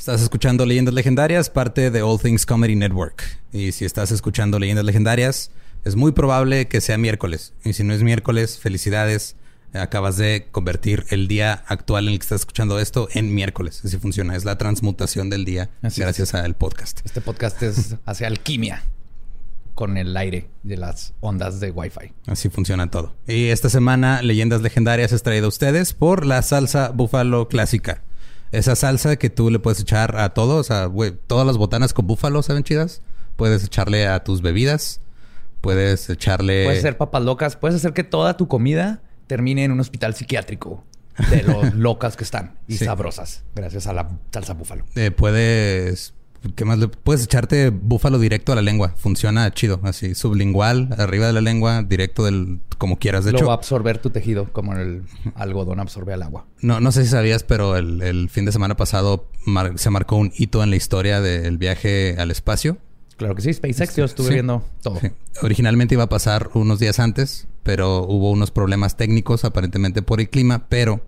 Estás escuchando Leyendas Legendarias, parte de All Things Comedy Network. Y si estás escuchando Leyendas Legendarias, es muy probable que sea miércoles. Y si no es miércoles, felicidades. Acabas de convertir el día actual en el que estás escuchando esto en miércoles. Así funciona. Es la transmutación del día gracias al podcast. Este podcast es hace alquimia con el aire de las ondas de Wi-Fi. Así funciona todo. Y esta semana, Leyendas Legendarias es traído a ustedes por la salsa búfalo clásica. Esa salsa que tú le puedes echar a todos, a güey, todas las botanas con búfalo, ¿saben chidas? Puedes echarle a tus bebidas, puedes echarle... Puedes hacer papas locas, puedes hacer que toda tu comida termine en un hospital psiquiátrico de lo locas que están y sabrosas, gracias a la salsa búfalo. Eh, puedes ¿Qué más le puedes echarte búfalo directo a la lengua? Funciona chido, así sublingual, arriba de la lengua, directo del como quieras. De Lo hecho, va a absorber tu tejido como el algodón absorbe al agua. No, no sé si sabías, pero el, fin de semana pasado se marcó un hito en la historia del viaje al espacio. Claro que sí, SpaceX, yo estuve viendo todo. Originalmente iba a pasar unos días antes, pero hubo unos problemas técnicos aparentemente por el clima, pero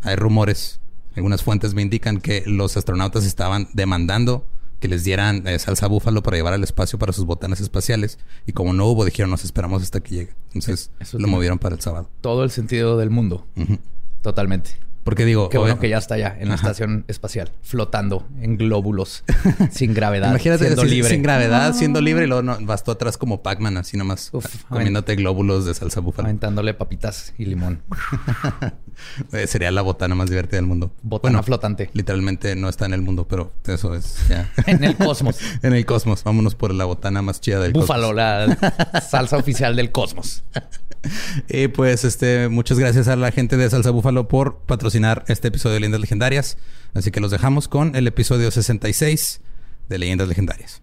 hay rumores, algunas fuentes me indican que los astronautas estaban demandando que les dieran eh, salsa búfalo para llevar al espacio para sus botanas espaciales. Y como no hubo, dijeron, nos esperamos hasta que llegue. Entonces lo movieron para el sábado. Todo el sentido del mundo. Totalmente. Porque digo... Qué bueno que ya está ya en la estación espacial, flotando en glóbulos, sin gravedad, Imagínate siendo libre. Sin gravedad, siendo libre y luego no, vas tú atrás como Pac-Man, así nomás comiéndote glóbulos de salsa búfalo. Aventándole papitas y limón. Eh, sería la botana más divertida del mundo. Botana flotante. Literalmente no está en el mundo, pero eso es ya. en el cosmos. en el cosmos. Vámonos por la botana más chida del Búfalo, cosmos. la salsa oficial del cosmos. Y pues, este, muchas gracias a la gente de Salsa Búfalo por patrocinar este episodio de Leyendas Legendarias. Así que los dejamos con el episodio 66 de Leyendas Legendarias.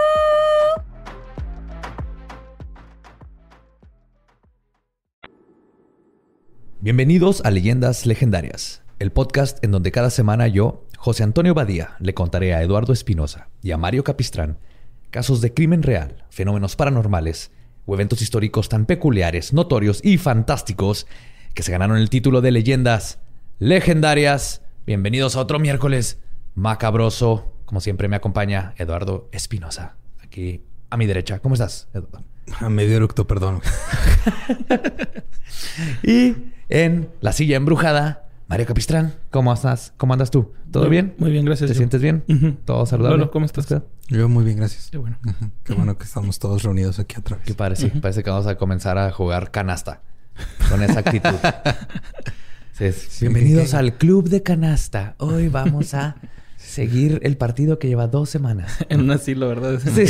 Bienvenidos a Leyendas Legendarias, el podcast en donde cada semana yo, José Antonio Badía, le contaré a Eduardo Espinosa y a Mario Capistrán casos de crimen real, fenómenos paranormales o eventos históricos tan peculiares, notorios y fantásticos que se ganaron el título de Leyendas Legendarias. Bienvenidos a otro miércoles macabroso. Como siempre me acompaña Eduardo Espinosa, aquí a mi derecha. ¿Cómo estás, Eduardo? A medio eructo, perdón. y en la silla embrujada, Mario Capistrán. ¿Cómo estás? ¿Cómo andas tú? ¿Todo muy, bien? Muy bien, gracias. ¿Te yo. sientes bien? Uh -huh. ¿Todo saludable? Lolo, ¿cómo estás? Yo muy bien, gracias. Qué bueno. Uh -huh. Qué bueno que estamos todos reunidos aquí otra vez. Qué padre, sí. Uh -huh. Parece que vamos a comenzar a jugar canasta con esa actitud. sí, sí, Bienvenidos al club de canasta. Hoy vamos a seguir el partido que lleva dos semanas. en un asilo, ¿verdad? Sí.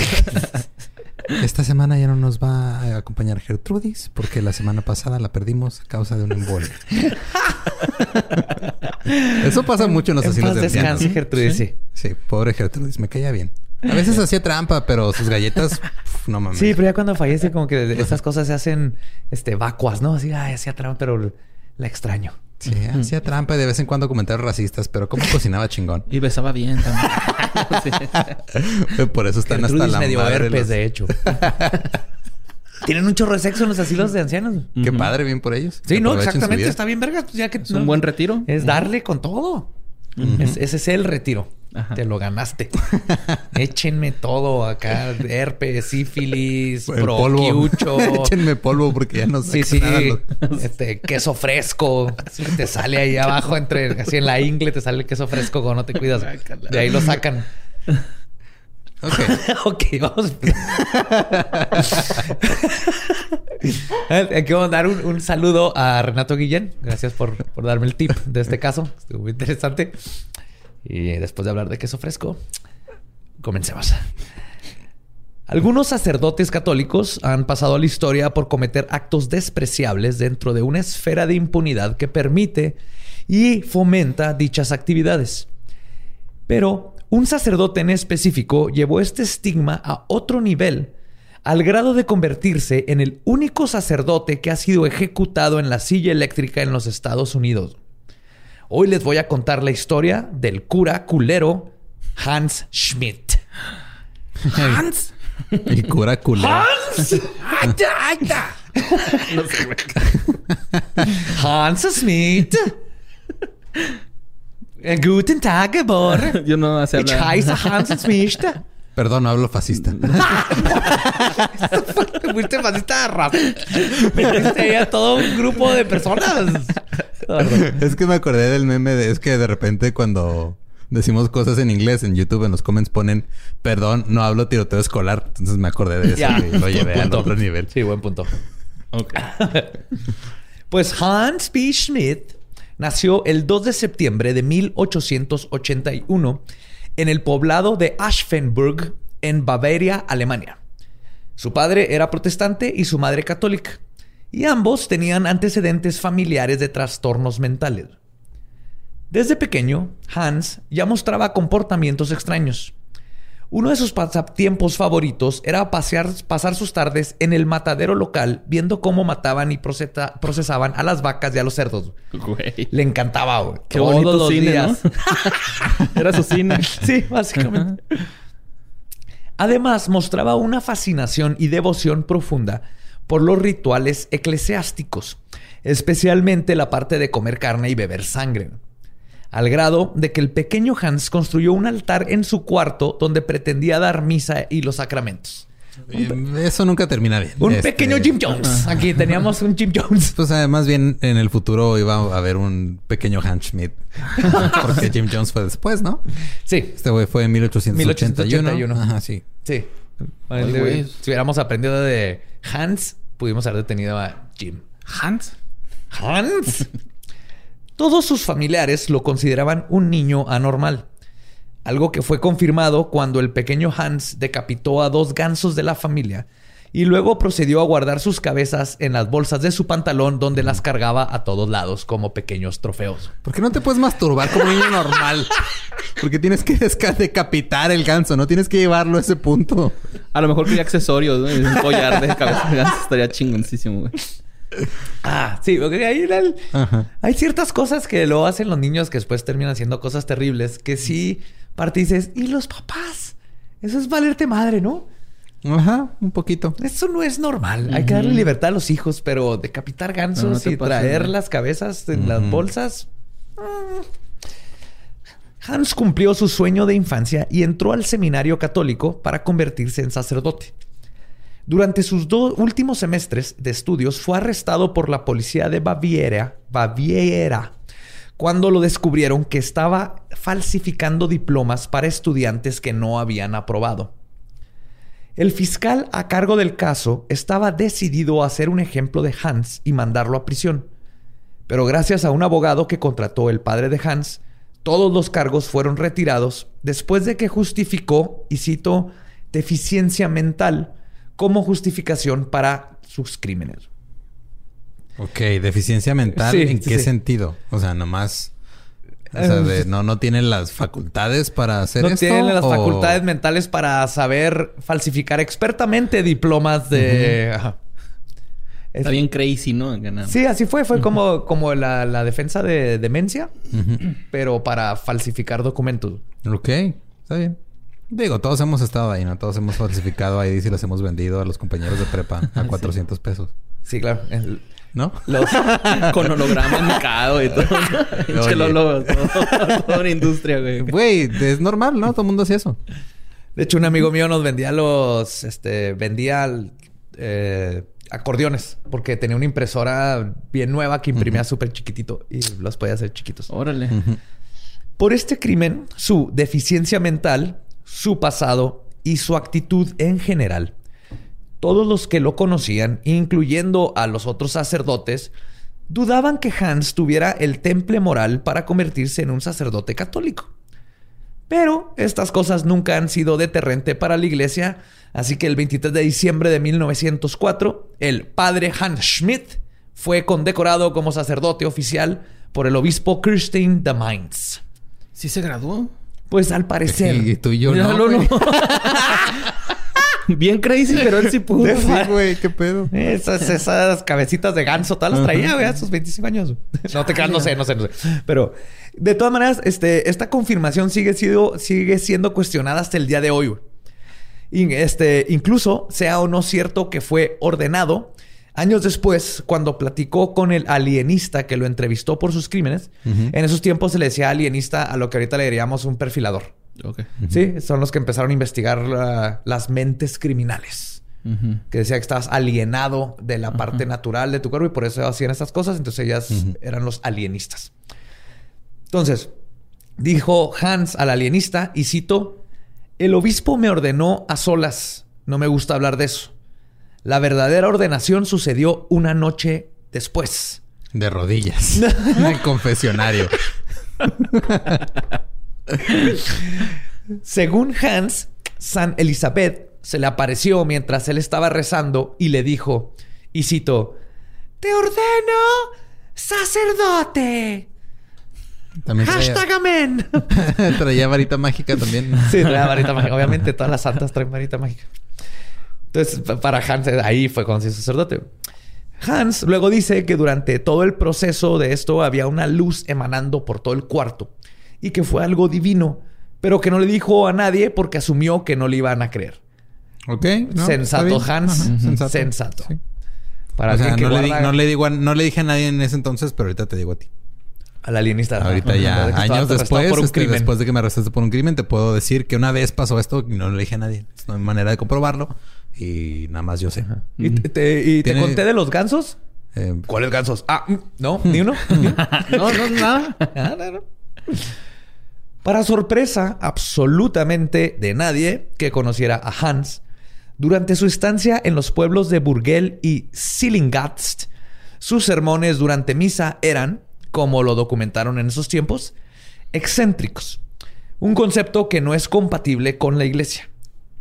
Esta semana ya no nos va a acompañar Gertrudis porque la semana pasada la perdimos a causa de un embolia. Eso pasa mucho en los paz de descanse, ancianos. Gertrudis, sí. Sí, pobre Gertrudis, me caía bien. A veces hacía trampa, pero sus galletas, pf, no mames. Sí, pero ya cuando fallece, como que estas cosas se hacen este, vacuas, ¿no? Así, ay, hacía trampa, pero la extraño. Sí, hacía trampa y de vez en cuando comentarios racistas, pero como cocinaba chingón. Y besaba bien también. Por eso están Gertrudis hasta la me dio madre herpes, los... de hecho. Tienen un chorro de sexo en los asilos de ancianos. Qué uh -huh. padre, bien por ellos. Sí, no, exactamente. Está bien, vergas. Pues ya que es un buen retiro. Es darle con todo. Uh -huh. es, ese es el retiro. Ajá. Te lo ganaste. Échenme todo acá. Herpes, sífilis, proquiucho. Échenme polvo porque ya no sé Sí, sí. Este, queso fresco. Te sale ahí abajo entre... Así en la ingle te sale el queso fresco cuando no te cuidas. De ahí lo sacan. Ok. ok, vamos. Quiero dar un, un saludo a Renato Guillén. Gracias por, por darme el tip de este caso. Estuvo muy interesante. Y después de hablar de queso fresco, comencemos. Algunos sacerdotes católicos han pasado a la historia por cometer actos despreciables dentro de una esfera de impunidad que permite y fomenta dichas actividades. Pero un sacerdote en específico llevó este estigma a otro nivel, al grado de convertirse en el único sacerdote que ha sido ejecutado en la silla eléctrica en los Estados Unidos. Hoy les voy a contar la historia del cura culero Hans Schmidt. Hans. El cura culero. Hans. Hans Schmidt. Guten Tag, Gebor. Yo no sé Ich hablar. heiße Hans Schmidt. Perdón, no hablo fascista. Fuiste fascista rap. Metiste ahí a todo un grupo de personas. es que me acordé del meme de... Es que de repente cuando decimos cosas en inglés en YouTube, en los comments ponen... Perdón, no hablo tiroteo escolar. Entonces me acordé de eso y lo llevé al otro nivel. Sí, buen punto. Ok. Pues Hans P. Schmidt nació el 2 de septiembre de 1881 en el poblado de Aschenburg, en Bavaria, Alemania. Su padre era protestante y su madre católica, y ambos tenían antecedentes familiares de trastornos mentales. Desde pequeño, Hans ya mostraba comportamientos extraños. Uno de sus pasatiempos favoritos era pasear, pasar sus tardes en el matadero local viendo cómo mataban y procesaban a las vacas y a los cerdos. Güey. Le encantaba, güey. Qué Todos bonito los cine, días. ¿no? Era su cine. Sí, básicamente. Además, mostraba una fascinación y devoción profunda por los rituales eclesiásticos, especialmente la parte de comer carne y beber sangre. Al grado de que el pequeño Hans construyó un altar en su cuarto donde pretendía dar misa y los sacramentos. Eh, Eso nunca termina bien. Un Este, pequeño Jim Jones. Aquí teníamos un Jim Jones. Pues además bien en el futuro iba a haber un pequeño Hans Schmidt. Porque Jim Jones fue después, ¿no? Sí, Este güey fue en 1881. 1881. Ajá, sí. sí. Güey. si hubiéramos aprendido de Hans, pudimos haber detenido a Jim. Hans. Hans. Todos sus familiares lo consideraban un niño anormal. Algo que fue confirmado cuando el pequeño Hans decapitó a dos gansos de la familia y luego procedió a guardar sus cabezas en las bolsas de su pantalón donde las cargaba a todos lados como pequeños trofeos. ¿Por qué no te puedes masturbar como un niño normal? Porque tienes que decapitar el ganso, no tienes que llevarlo a ese punto. A lo mejor quería accesorios, ¿no? Un collar de cabeza de ganso estaría chingoncísimo, güey. Ah, sí, porque hay, el- hay ciertas cosas que lo hacen los niños que después terminan haciendo cosas terribles que sí parte y dices, ¿y los papás? Eso es valerte madre, ¿no? Ajá, un poquito. Eso no es normal. Hay que darle libertad a los hijos, pero decapitar gansos No, no te y pases, traer las cabezas en las bolsas. mm. Hans cumplió su sueño de infancia y entró al seminario católico para convertirse en sacerdote. Durante sus dos últimos semestres de estudios fue arrestado por la policía de Baviera, Baviera cuando lo descubrieron que estaba falsificando diplomas para estudiantes que no habían aprobado. El fiscal a cargo del caso estaba decidido a hacer un ejemplo de Hans y mandarlo a prisión. Pero gracias a un abogado que contrató el padre de Hans, todos los cargos fueron retirados después de que justificó, y cito, deficiencia mental como justificación para sus crímenes. Ok, deficiencia mental, Sí, ¿en qué sí. sentido? O sea, nomás... O sea, de- no, no tiene las facultades para hacer no esto. tienen las o- facultades mentales para saber falsificar expertamente diplomas de... Ajá. Está bien crazy, ¿no? Sí, así fue. Fue como, como la, la defensa de demencia, pero para falsificar documentos. Ok, está bien. Digo, todos hemos estado ahí, ¿no? Todos hemos falsificado ahí y los hemos vendido a los compañeros de prepa a 400 pesos. Sí, claro. El- ¿No? los, Con holograma enmacado y todo. Pinche Oye. Lolo, todo- toda una industria, güey. Güey, es normal, ¿no? Todo el mundo hace eso. de hecho, un amigo mío nos vendía los... Este, vendía eh, acordeones. Porque tenía una impresora bien nueva que imprimía súper chiquitito. Y los podía hacer chiquitos. Órale. Por este crimen, su deficiencia mental, su pasado y su actitud en general, todos los que lo conocían, incluyendo a los otros sacerdotes, dudaban que Hans tuviera el temple moral para convertirse en un sacerdote católico. Pero estas cosas nunca han sido deterrente para la iglesia, así que el 23 de diciembre de 1904, el padre Hans Schmidt fue condecorado como sacerdote oficial por el obispo Kirstein de Mainz. ¿Sí se graduó? Pues al parecer. Y tú y yo Míralo, no. güey. Bien crazy, pero él sí pudo. Sí, güey, qué pedo. Esas, esas cabecitas de ganso, todas las traía, güey, a sus 25 años. No te creas, no sé, no sé, no sé. Pero de todas maneras, este, esta confirmación sigue, sido, sigue siendo cuestionada hasta el día de hoy. güey. Este, incluso sea o no cierto que fue ordenado, años después, cuando platicó con el alienista que lo entrevistó por sus crímenes, en esos tiempos se le decía alienista a lo que ahorita le diríamos un perfilador. Sí, son los que empezaron a investigar la- las mentes criminales. Que decía que estabas alienado de la parte natural de tu cuerpo y por eso hacían estas cosas. Entonces ellas eran los alienistas. Entonces, dijo Hans al alienista, y cito, el obispo me ordenó a solas. No me gusta hablar de eso. La verdadera ordenación sucedió una noche después. De rodillas. en el confesionario. Según Hans, San Elizabeth se le apareció mientras él estaba rezando y le dijo, y cito, Te ordeno sacerdote. También traía, Hashtag amén. traía varita mágica también. Sí, traía varita mágica. Obviamente todas las santas traen varita mágica. Entonces, pa- para Hans, eh, ahí fue cuando se hizo sacerdote. Hans luego dice que durante todo el proceso de esto había una luz emanando por todo el cuarto y que fue algo divino, pero que no le dijo a nadie porque asumió que no le iban a creer. Ok. ¿no? sensato. Hans. Sensato. sensato. Sí. Para o sea, alguien que no, le di- guarda no le digo a- no le dije a nadie en ese entonces, pero ahorita te digo a ti. al alienista. Ahorita Ajá. ya, años después, este, después de que me arrestaste por un crimen, te puedo decir que una vez pasó esto y no le dije a nadie. No hay manera de comprobarlo y nada más yo sé. ¿Y, te, te- y te Tiene- conté de los gansos? Eh, ¿Cuáles gansos? Ah, mm, no, ni uno. No, no, nada. No, no. Para sorpresa absolutamente de nadie que conociera a Hans, durante su estancia en los pueblos de Burgel y Sillingatst, sus sermones durante misa eran, como lo documentaron en esos tiempos, excéntricos. Un concepto que no es compatible con la iglesia,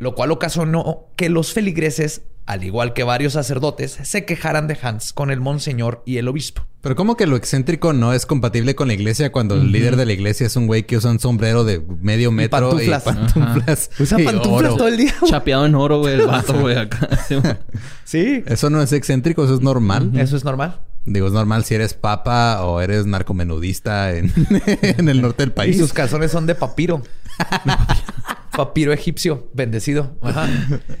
lo cual ocasionó que los feligreses, al igual que varios sacerdotes, se quejaran de Hans con el monseñor y el obispo. pero como que lo excéntrico no es compatible con la iglesia cuando el líder de la iglesia es un güey que usa un sombrero de medio metro y pantuflas. pantuflas. Usa y pantuflas oro. todo el día. güey. Chapeado en oro, güey, el vato, güey, acá. Sí, Eso no es excéntrico, eso es normal. eso es normal. Digo, es normal si eres papa o eres narcomenudista en, en el norte del Y país. sus calzones son de papiro. Papiro egipcio, bendecido. Ajá.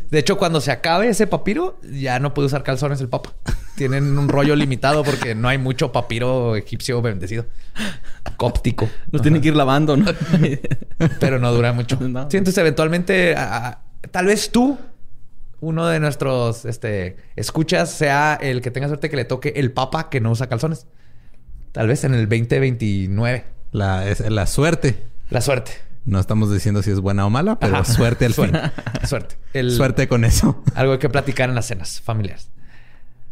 De hecho, cuando se acabe ese papiro, ya no puede usar calzones el papa. Tienen un rollo limitado porque no hay mucho papiro egipcio bendecido. Cóptico. Lo tienen que ir lavando, ¿no? Pero no dura mucho. No. Sí, entonces eventualmente, a- a- tal vez tú, uno de nuestros este, escuchas, sea el que tenga suerte que le toque el papa que no usa calzones. Tal vez en el 2029. La, es, la suerte. La suerte. No estamos diciendo si es buena o mala, pero Ajá. suerte al fin. Suerte. El- Suerte con eso. Algo que platicar en las cenas familiares.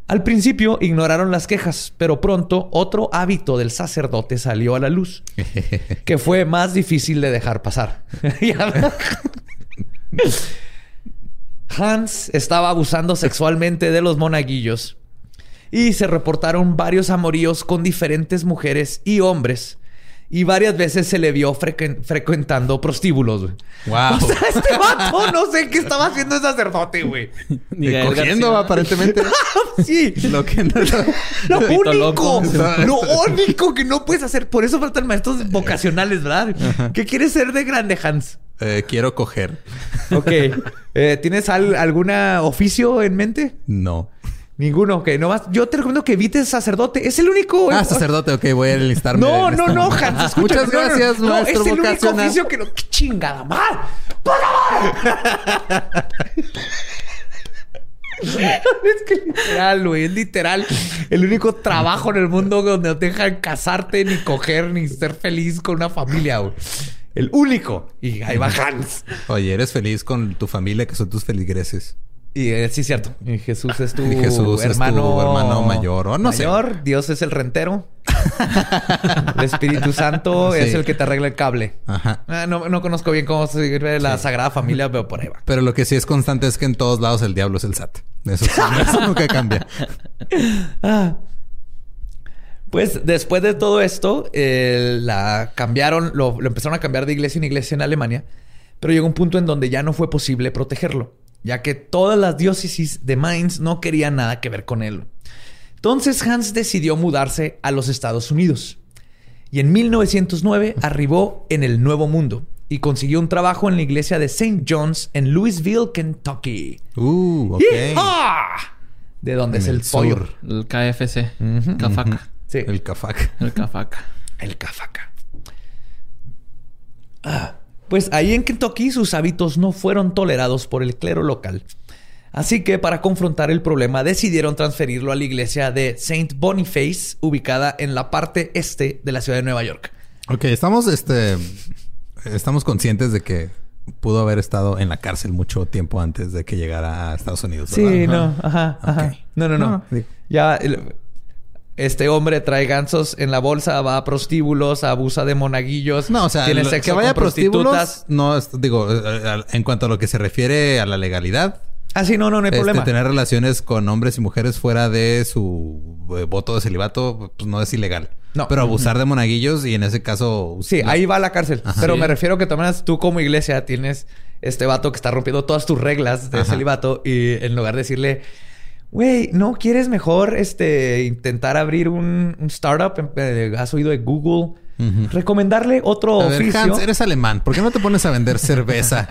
Al principio ignoraron las quejas, pero pronto otro hábito del sacerdote salió a la luz, que fue más difícil de dejar pasar. Hans estaba abusando sexualmente de los monaguillos y se reportaron varios amoríos con diferentes mujeres y hombres. Y varias veces se le vio frecuentando prostíbulos. güey. Wow. O sea, este vato no sé qué estaba haciendo el sacerdote, güey. Cogiendo, aparentemente. Sí. Lo que no... Lo único, loco. lo único que no puedes hacer. Por eso faltan maestros vocacionales, ¿verdad? ¿Qué quieres ser de grande, Hans? Eh, quiero coger. Ok. Eh, ¿Tienes al- alguna oficio en mente? No. Ninguno. Ok, no más. Yo te recomiendo que evites sacerdote. Es el único. Ah, sacerdote. Ok, voy a enlistarme. No, no, no. Hans. escúchame. Muchas No, no, gracias, no, no, maestro es el único oficio que no... ¡Qué chingada mal! ¡Por favor! es que literal, güey. Es literal el único trabajo en el mundo donde no te dejan casarte, ni coger, ni ser feliz con una familia, güey. El único. Y ahí va Hans. Oye, eres feliz con tu familia, que son tus feligreses. Y eh, sí, cierto. Y Jesús es tu Y Jesús es tu hermano, hermano mayor, o no sé. mayor. Dios es el rentero. el Espíritu Santo Sí. es el que te arregla el cable. Ajá. Ah, no, no conozco bien cómo se sirve la Sí. Sagrada Familia, pero por ahí va. Pero lo que sí es constante es que en todos lados el diablo es el SAT. Eso, sí, eso nunca cambia. Ah. Pues después de todo esto, eh, la cambiaron, lo, lo empezaron a cambiar de iglesia en iglesia en Alemania, pero llegó un punto en donde ya no fue posible protegerlo, ya que todas las diócesis de Mainz no querían nada que ver con él. Entonces Hans decidió mudarse a los Estados Unidos y en 1909 arribó en el Nuevo Mundo y consiguió un trabajo en la iglesia de St. John's en Louisville, Kentucky. Uh. De donde En es el, el pollo. sur. El KFC. Cafaca. Sí. El CAFAC. El Cafaca. El cafaca. Ah, pues ahí en Kentucky sus hábitos no fueron tolerados por el clero local. Así que para confrontar el problema decidieron transferirlo a la iglesia de Saint Boniface, ubicada en la parte este de la ciudad de Nueva York. Ok, estamos, este, estamos conscientes de que pudo haber estado en la cárcel mucho tiempo antes de que llegara a Estados Unidos. ¿verdad? Sí, no, ajá, ajá. No, no, no. No, digo. Ya este hombre trae gansos en la bolsa, va a prostíbulos, abusa de monaguillos. No, o sea, tiene sexo que vaya a con prostíbulos, prostitutas. no, digo, eh, eh, en cuanto a lo que se refiere a la legalidad, Ah, sí, no, no, no hay este, problema. tener relaciones con hombres y mujeres fuera de su eh, voto de celibato, pues no es ilegal. No. Pero abusar de monaguillos y en ese caso... Sí, la- ahí va a la cárcel. Ajá. Pero Sí. me refiero que tomas tú como iglesia tienes este vato que está rompiendo todas tus reglas de Ajá. celibato y en lugar de decirle, güey, ¿no quieres mejor este intentar abrir un, un startup? Eh, ¿Has oído de Google? Recomendarle otro A ver, oficio. Hans, eres alemán. ¿Por qué no te pones a vender cerveza?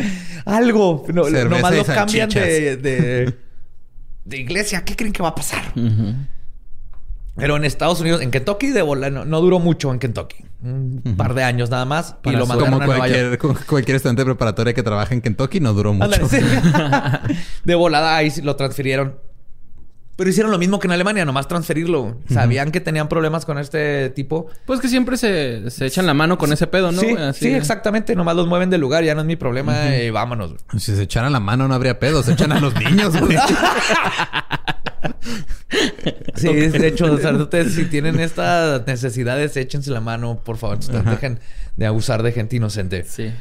Algo. No, Cerveza nomás lo cambian de, de, de iglesia. ¿Qué creen que va a pasar? Pero en Estados Unidos, en Kentucky, de bola, no, no duró mucho en Kentucky. Un par de años nada más. y lo mandaron Como a Nueva York. cualquier, como cualquier estudiante preparatoria que trabaja en Kentucky, no duró mucho. Sí. de volada ahí lo transfirieron. Pero hicieron lo mismo que en Alemania, nomás transferirlo. Sabían que tenían problemas con este tipo. Pues que siempre se, se echan la mano con ese pedo, ¿no? sí? Así sí, exactamente. Nomás los mueven del lugar, ya no es mi problema y vámonos. Si se echaran la mano no habría pedo. Se echan a los niños, güey. Sí, de hecho, los sacerdotes, si tienen estas necesidades, échense la mano, por favor. Dejen de abusar de gente inocente. Sí.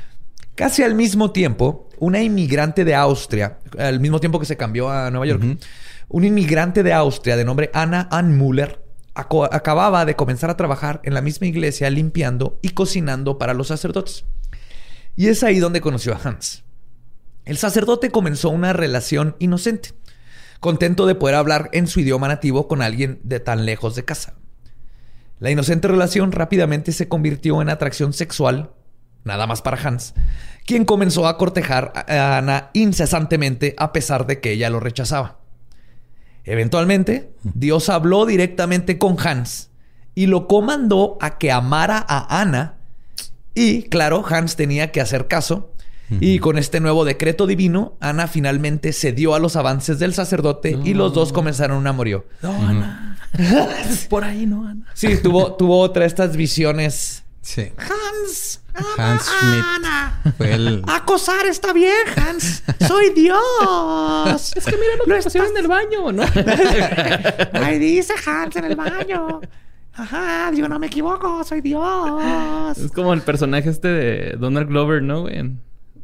Casi al mismo tiempo, una inmigrante de Austria, al mismo tiempo que se cambió a Nueva York, un inmigrante de Austria de nombre Anna Anmuller aco- acababa de comenzar a trabajar en la misma iglesia limpiando y cocinando para los sacerdotes. Y es ahí donde conoció a Hans. El sacerdote comenzó una relación inocente, contento de poder hablar en su idioma nativo con alguien de tan lejos de casa. La inocente relación rápidamente se convirtió en atracción sexual, nada más para Hans, quien comenzó a cortejar a Ana incesantemente a pesar de que ella lo rechazaba. Eventualmente, Dios habló directamente con Hans y lo comandó a que amara a Ana y, claro, Hans tenía que hacer caso. Y con este nuevo decreto divino, Ana finalmente cedió a los avances del sacerdote y los dos comenzaron un amorío. Por ahí, ¿no, Ana? Sí, tuvo, tuvo otra de estas visiones. Sí. Hans, Hans Schmidt. Fue el... acosar está bien, Hans. Soy Dios. Es que mira lo que pasó en el baño, ¿no? Ahí dice Hans en el baño. Ajá, yo no me equivoco, soy Dios. es como el personaje este de Donald Glover, ¿no, güey?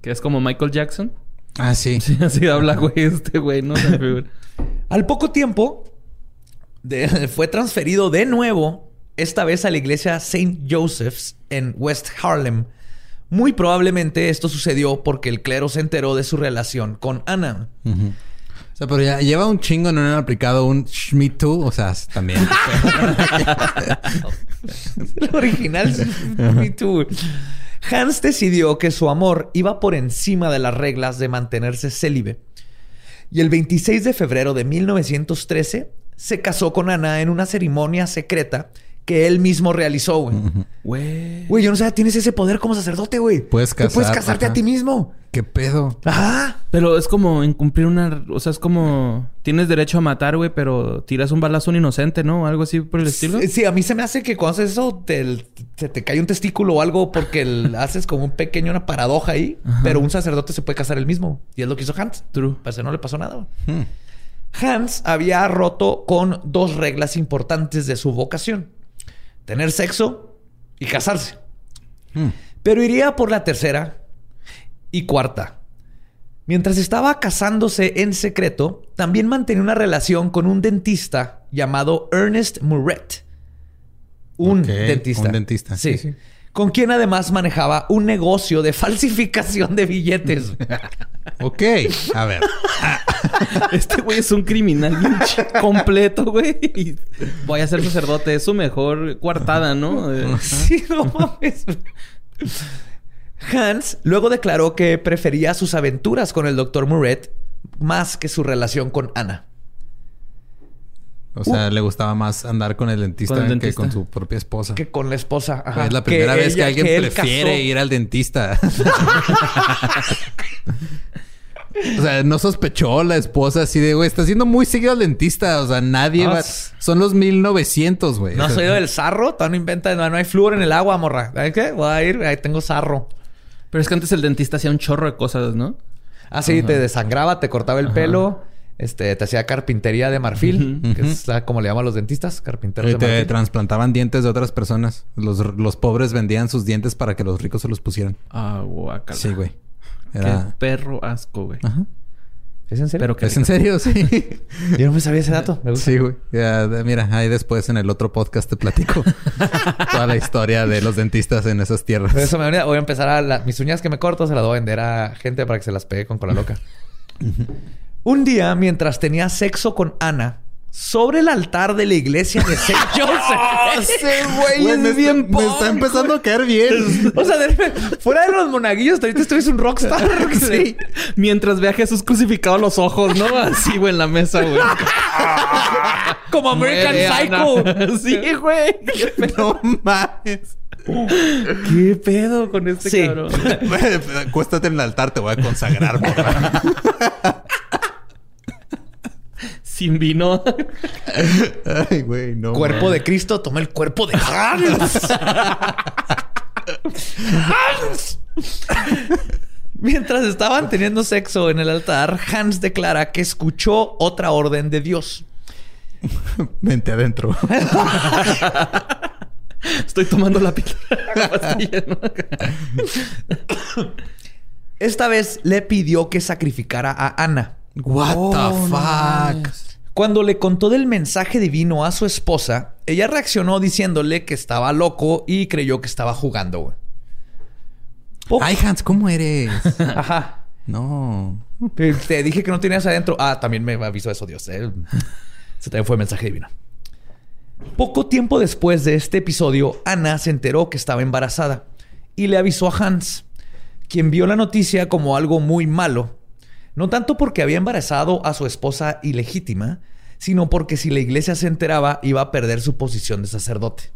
Que es como Michael Jackson. Ah, sí. Sí, así habla, güey, este güey, ¿no? Me. Al poco tiempo, de- fue transferido de nuevo, esta vez a la iglesia St. Joseph's en West Harlem. Muy probablemente esto sucedió porque el clero se enteró de su relación con Ana. Ujú. O sea, pero ya lleva un chingo no han aplicado un Schmidt too. O sea, también. El original. Me too. Hans decidió que su amor iba por encima de las reglas de mantenerse célibe. Y el 26 de febrero de 1913 se casó con Ana en una ceremonia secreta que él mismo realizó, güey. Güey. Güey, yo no sé, tienes ese poder como sacerdote, güey. Puedes Tú puedes casar, casarte ajá. a ti mismo. ¿Qué pedo? Ajá. Pero es como incumplir una... O sea, es como... Tienes derecho a matar, güey, pero tiras un balazo a un inocente, ¿no? Algo así por el estilo. Sí, sí, a mí se me hace que cuando haces eso te, se te cae un testículo o algo porque el- haces como un pequeño, una paradoja ahí. Pero un sacerdote se puede casar él mismo. Y es lo que hizo Hans. True. Parece que no le pasó nada. Hmm. Hans había roto con dos reglas importantes de su vocación. Tener sexo y casarse. Hmm. Pero iría por la tercera y cuarta. Mientras estaba casándose en secreto, también mantenía una relación con un dentista llamado Ernest Murrett. Un dentista. un dentista. Sí. Sí, sí. Con quien además manejaba un negocio de falsificación de billetes. Ok. A ver. Este güey es un criminal bien completo, güey. Voy a ser sacerdote. Es su mejor coartada, ¿no? Eh, Sí, no mames. Hans luego declaró que prefería sus aventuras con el Dr. Murrett más que su relación con Ana. O sea, le gustaba más andar con el dentista, Con el que con su propia esposa. Que con la esposa. Ajá. es la primera vez que alguien prefiere casó. ir al dentista. o sea, no sospechó la esposa así de, güey, está siendo muy seguido al dentista. O sea, nadie No, va... Son los 1900, güey. No O sea, soy del sarro, todavía no inventa, no, no hay flúor en el agua, morra. ¿Sabes qué? Voy a ir, ahí tengo sarro. Pero es que antes el dentista hacía un chorro de cosas, ¿no? Así te desangraba, te cortaba el pelo, este, te hacía carpintería de marfil, que es la- como le llaman los dentistas, carpinteros Y de te marfil. trasplantaban dientes de otras personas. Los, los pobres vendían sus dientes para que los ricos se los pusieran. Ah, guacala. Sí, güey. Qué Era... perro asco, güey. Ajá. ¿Es en serio? Pero que ¿Es en serio? Sí. Yo no me sabía ese dato. Me gusta. Sí, güey. Ya, mira, ahí después en el otro podcast te platico toda la historia de los dentistas en esas tierras. Por eso me venía- voy a empezar a... la- mis uñas que me corto se las voy a vender a gente para que se las pegue con cola loca. Un día, mientras tenía sexo con Ana, sobre el altar de la iglesia de St. Joseph. Ese güey es bien Me está empezando a caer bien. o sea, de- fuera de los monaguillos, ahorita estuviste un rockstar. Sí. Mientras ve a Jesús crucificado los ojos, ¿no? Así, güey, en la mesa, güey. Como American Muere Psycho. Sí, güey. no mames. ¿Qué pedo con este Sí. cabrón? Acuéstate en el altar, te voy a consagrar, morra. Sin vino. Ay, güey, no. Cuerpo de Cristo, toma el cuerpo de Hans. Hans. Mientras estaban teniendo sexo en el altar, Hans declara que escuchó otra orden de Dios. Vente adentro. Estoy tomando la ¿no? Esta vez le pidió que sacrificara a Ana. What Oh, the no fuck? Cuando le contó del mensaje divino a su esposa, ella reaccionó diciéndole que estaba loco y creyó que estaba jugando. güey. Ay, Hans, ¿cómo eres? Ajá. No. Te dije que no tenías adentro. Ah, también me avisó eso Dios. eh. Ese también fue mensaje divino. Poco tiempo después de este episodio, Ana se enteró que estaba embarazada y le avisó a Hans, quien vio la noticia como algo muy malo. No tanto porque había embarazado a su esposa ilegítima, sino porque si la iglesia se enteraba iba a perder su posición de sacerdote.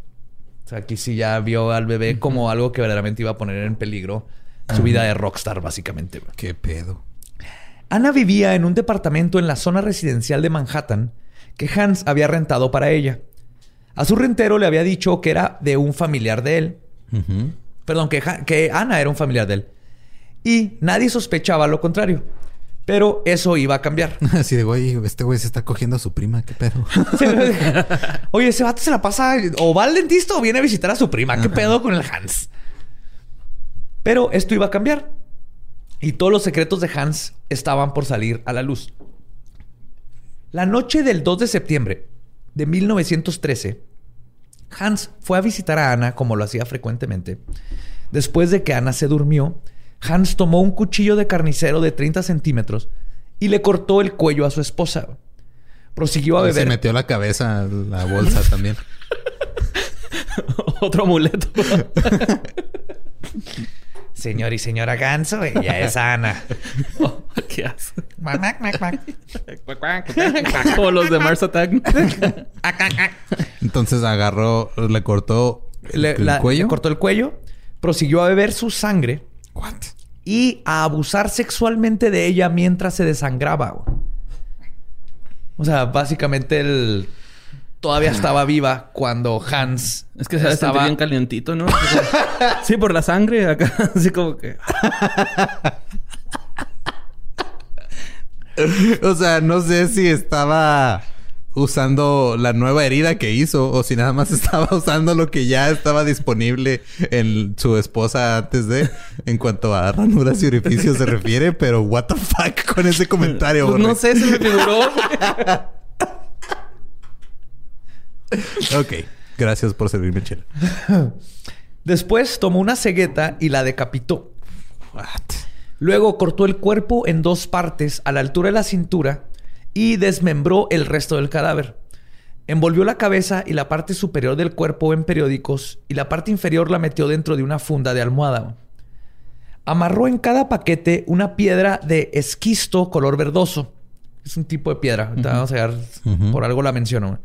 O sea, aquí sí ya vio al bebé como algo que verdaderamente iba a poner en peligro su vida de rockstar, básicamente. Qué pedo. Ana vivía en un departamento en la zona residencial de Manhattan que Hans había rentado para ella. A su rentero le había dicho que era de un familiar de él. Perdón, que Ana era un familiar de él. Y nadie sospechaba lo contrario. Pero eso iba a cambiar. Así de, güey, este güey se está cogiendo a su prima. ¿Qué pedo? Oye, ese vato se la pasa o va al dentista o viene a visitar a su prima. ¿Qué pedo con el Hans? Pero esto iba a cambiar. Y todos los secretos de Hans estaban por salir a la luz. La noche del 2 de septiembre de 1913, Hans fue a visitar a Ana como lo hacía frecuentemente. Después de que Ana se durmió, Hans tomó un cuchillo de carnicero de 30 centímetros y le cortó el cuello a su esposa. Prosiguió a Se beber. metió la cabeza a la bolsa también. Otro amuleto. Señor y señora Ganso, ella es Ana. Oh, ¿Qué hace? Como los de Mars Attack. Entonces agarró, le cortó el, Le- el la- cuello. le cortó el cuello, prosiguió a beber su sangre What? y a abusar sexualmente de ella mientras se desangraba. güey. O sea, básicamente él todavía estaba viva cuando Hans Es que se va a bien calientito, ¿no? Sí, por la sangre acá. Así como que... O sea, no sé si estaba usando la nueva herida que hizo o si nada más estaba usando lo que ya estaba disponible en su esposa antes de en cuanto a ranuras y orificios se refiere, pero what the fuck con ese comentario. Pues no sé, se me figuró. Ok, gracias por servirme chela. Después tomó una cegueta y la decapitó. What? Luego cortó el cuerpo en dos partes a la altura de la cintura y desmembró el resto del cadáver. Envolvió la cabeza y la parte superior del cuerpo en periódicos y la parte inferior la metió dentro de una funda de almohada. Amarró en cada paquete una piedra de esquisto color verdoso. Es un tipo de piedra. Vamos a ver, por algo la menciono.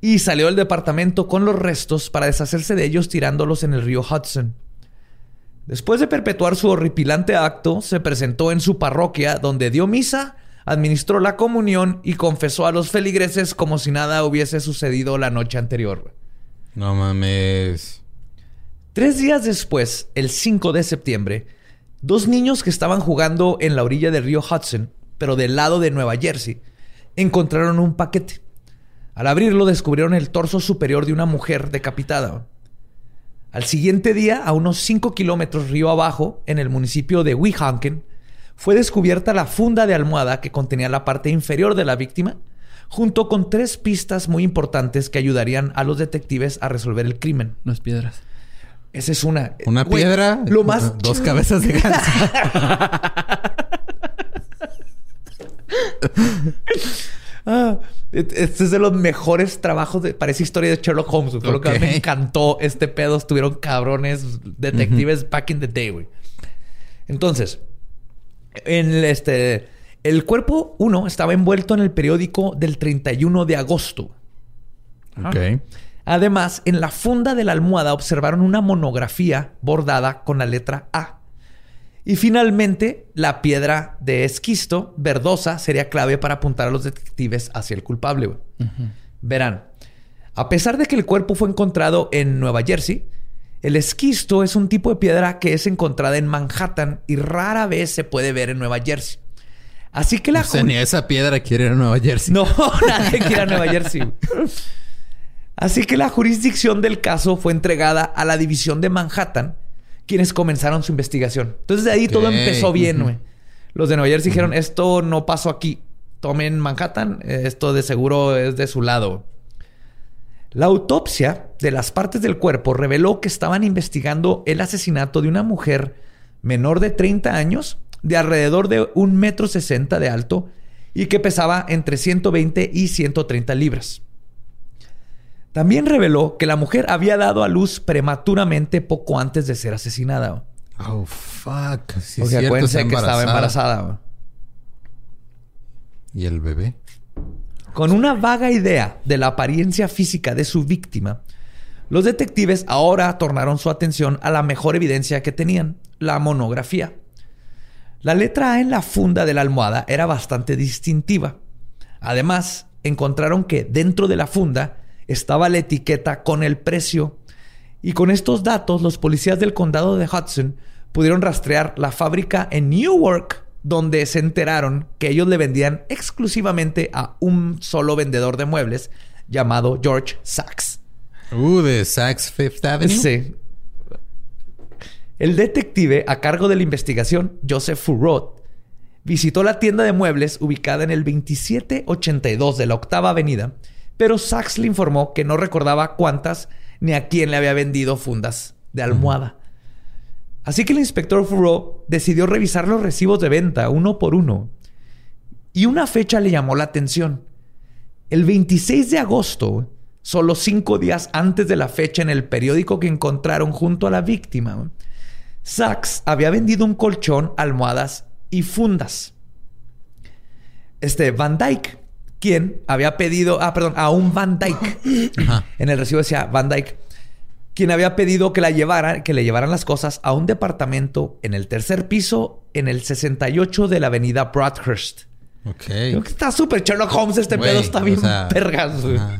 Y salió del departamento con los restos para deshacerse de ellos tirándolos en el río Hudson. Después de perpetuar su horripilante acto, se presentó en su parroquia donde dio misa, administró la comunión y confesó a los feligreses como si nada hubiese sucedido la noche anterior. No mames. Tres días después, el 5 de septiembre, dos niños que estaban jugando en la orilla del río Hudson, pero del lado de Nueva Jersey, encontraron un paquete. Al abrirlo descubrieron el torso superior de una mujer decapitada. Al siguiente día, a unos 5 kilómetros río abajo, en el municipio de Weehawken, fue descubierta la funda de almohada que contenía la parte inferior de la víctima, junto con tres pistas muy importantes que ayudarían a los detectives a resolver el crimen. Las piedras. Esa es una. Una Güey, piedra, Lo más. dos cabezas de ganso. Ah, este es de los mejores trabajos de. Parece historia de Sherlock Holmes. Fue lo que me encantó este pedo. Estuvieron cabrones detectives back in the day, güey. Entonces, en el, este. El cuerpo 1 estaba envuelto en el periódico del 31 de agosto. ok. Además, en la funda de la almohada observaron una monografía bordada con la letra A. Y finalmente, la piedra de esquisto verdosa sería clave para apuntar a los detectives hacia el culpable. Verán, a pesar de que el cuerpo fue encontrado en Nueva Jersey, el esquisto es un tipo de piedra que es encontrada en Manhattan y rara vez se puede ver en Nueva Jersey. Así que la O sea, ni esa piedra quiere ir a Nueva Jersey. no, nadie quiere ir a Nueva Jersey. Así que la jurisdicción del caso fue entregada a la división de Manhattan, quienes comenzaron su investigación. Entonces de ahí todo empezó bien, güey. Los de Nueva Jersey dijeron, esto no pasó aquí. Tomen Manhattan, eh, esto de seguro es de su lado. La autopsia de las partes del cuerpo reveló que estaban investigando el asesinato de una mujer menor de 30 años, de alrededor de un metro sesenta de alto y que pesaba entre 120 y 130 libras. También reveló que la mujer había dado a luz prematuramente poco antes de ser asesinada. Oh, fuck. Sí, o es sea, cierto, acuérdense que estaba embarazada. ¿Y el bebé? Con una vaga idea de la apariencia física de su víctima, los detectives ahora tornaron su atención a la mejor evidencia que tenían, la monografía. La letra A en la funda de la almohada era bastante distintiva. Además, encontraron que dentro de la funda estaba la etiqueta con el precio. Y con estos datos, los policías del condado de Hudson pudieron rastrear la fábrica en Newark, donde se enteraron que ellos le vendían exclusivamente a un solo vendedor de muebles llamado George Sachs. Uh, de Saks Fifth Avenue. Sí. El detective a cargo de la investigación, Joseph Furrot, visitó la tienda de muebles ubicada en el 2782 de la Octava Avenida, pero Sachs le informó que no recordaba cuántas ni a quién le había vendido fundas de almohada. Así que el inspector Furrot decidió revisar los recibos de venta uno por uno. Y una fecha le llamó la atención. El 26 de agosto, solo cinco días antes de la fecha en el periódico que encontraron junto a la víctima, Sachs había vendido un colchón, almohadas y fundas. este Van Dyke, quien había pedido, ah, perdón, a un Van Dyke. Ajá. En el recibo decía Van Dyke, quien había pedido que la llevaran, que le llevaran las cosas a un departamento en el tercer piso, en el 68 de la avenida Broadhurst. Ok. Creo que está súper Sherlock Holmes este pedo, está bien sea,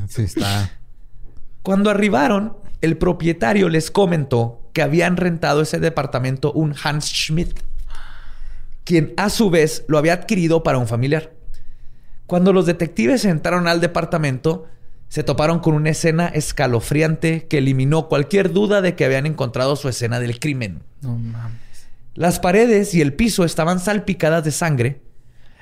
sí, está. Cuando arribaron, el propietario les comentó que habían rentado ese departamento un Hans Schmidt, quien a su vez lo había adquirido para un familiar. Cuando los detectives entraron al departamento, se toparon con una escena escalofriante que eliminó cualquier duda de que habían encontrado su escena del crimen. No mames. Las paredes y el piso estaban salpicadas de sangre.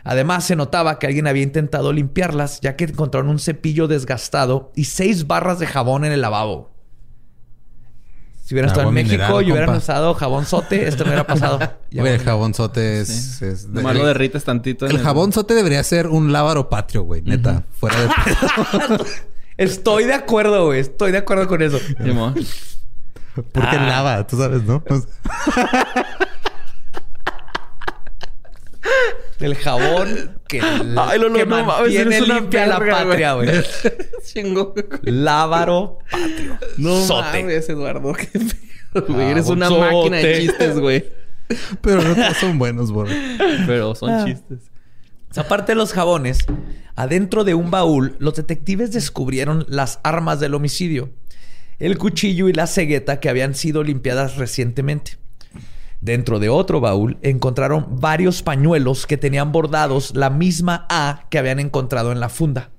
Además, se notaba que alguien había intentado limpiarlas, ya que encontraron un cepillo desgastado y seis barras de jabón en el lavabo. Si hubieran estado en México mineral, y hubieran compa. usado jabón sote, esto no hubiera pasado. Ya, Güey, el bueno. jabonzote es... es Nomás lo derrites tantito. en el jabonzote debería ser un lábaro patrio, güey. Neta. Fuera de pedo. Estoy de acuerdo, güey. Estoy de acuerdo con eso. Porque Ah. lava, tú sabes, ¿no? El jabón que, Ay, Lolo, que no mantiene limpia la patria, güey. Chingo. Lávaro patrio. No Sote. mames, Eduardo. Qué pedo, güey. Eres una máquina de chistes, güey. Pero no todos son buenos, güey. Pero son Ah. chistes. Aparte de los jabones, adentro de un baúl, los detectives descubrieron las armas del homicidio, el cuchillo y la cegueta que habían sido limpiadas recientemente. Dentro de otro baúl encontraron varios pañuelos que tenían bordados la misma A que habían encontrado en la funda.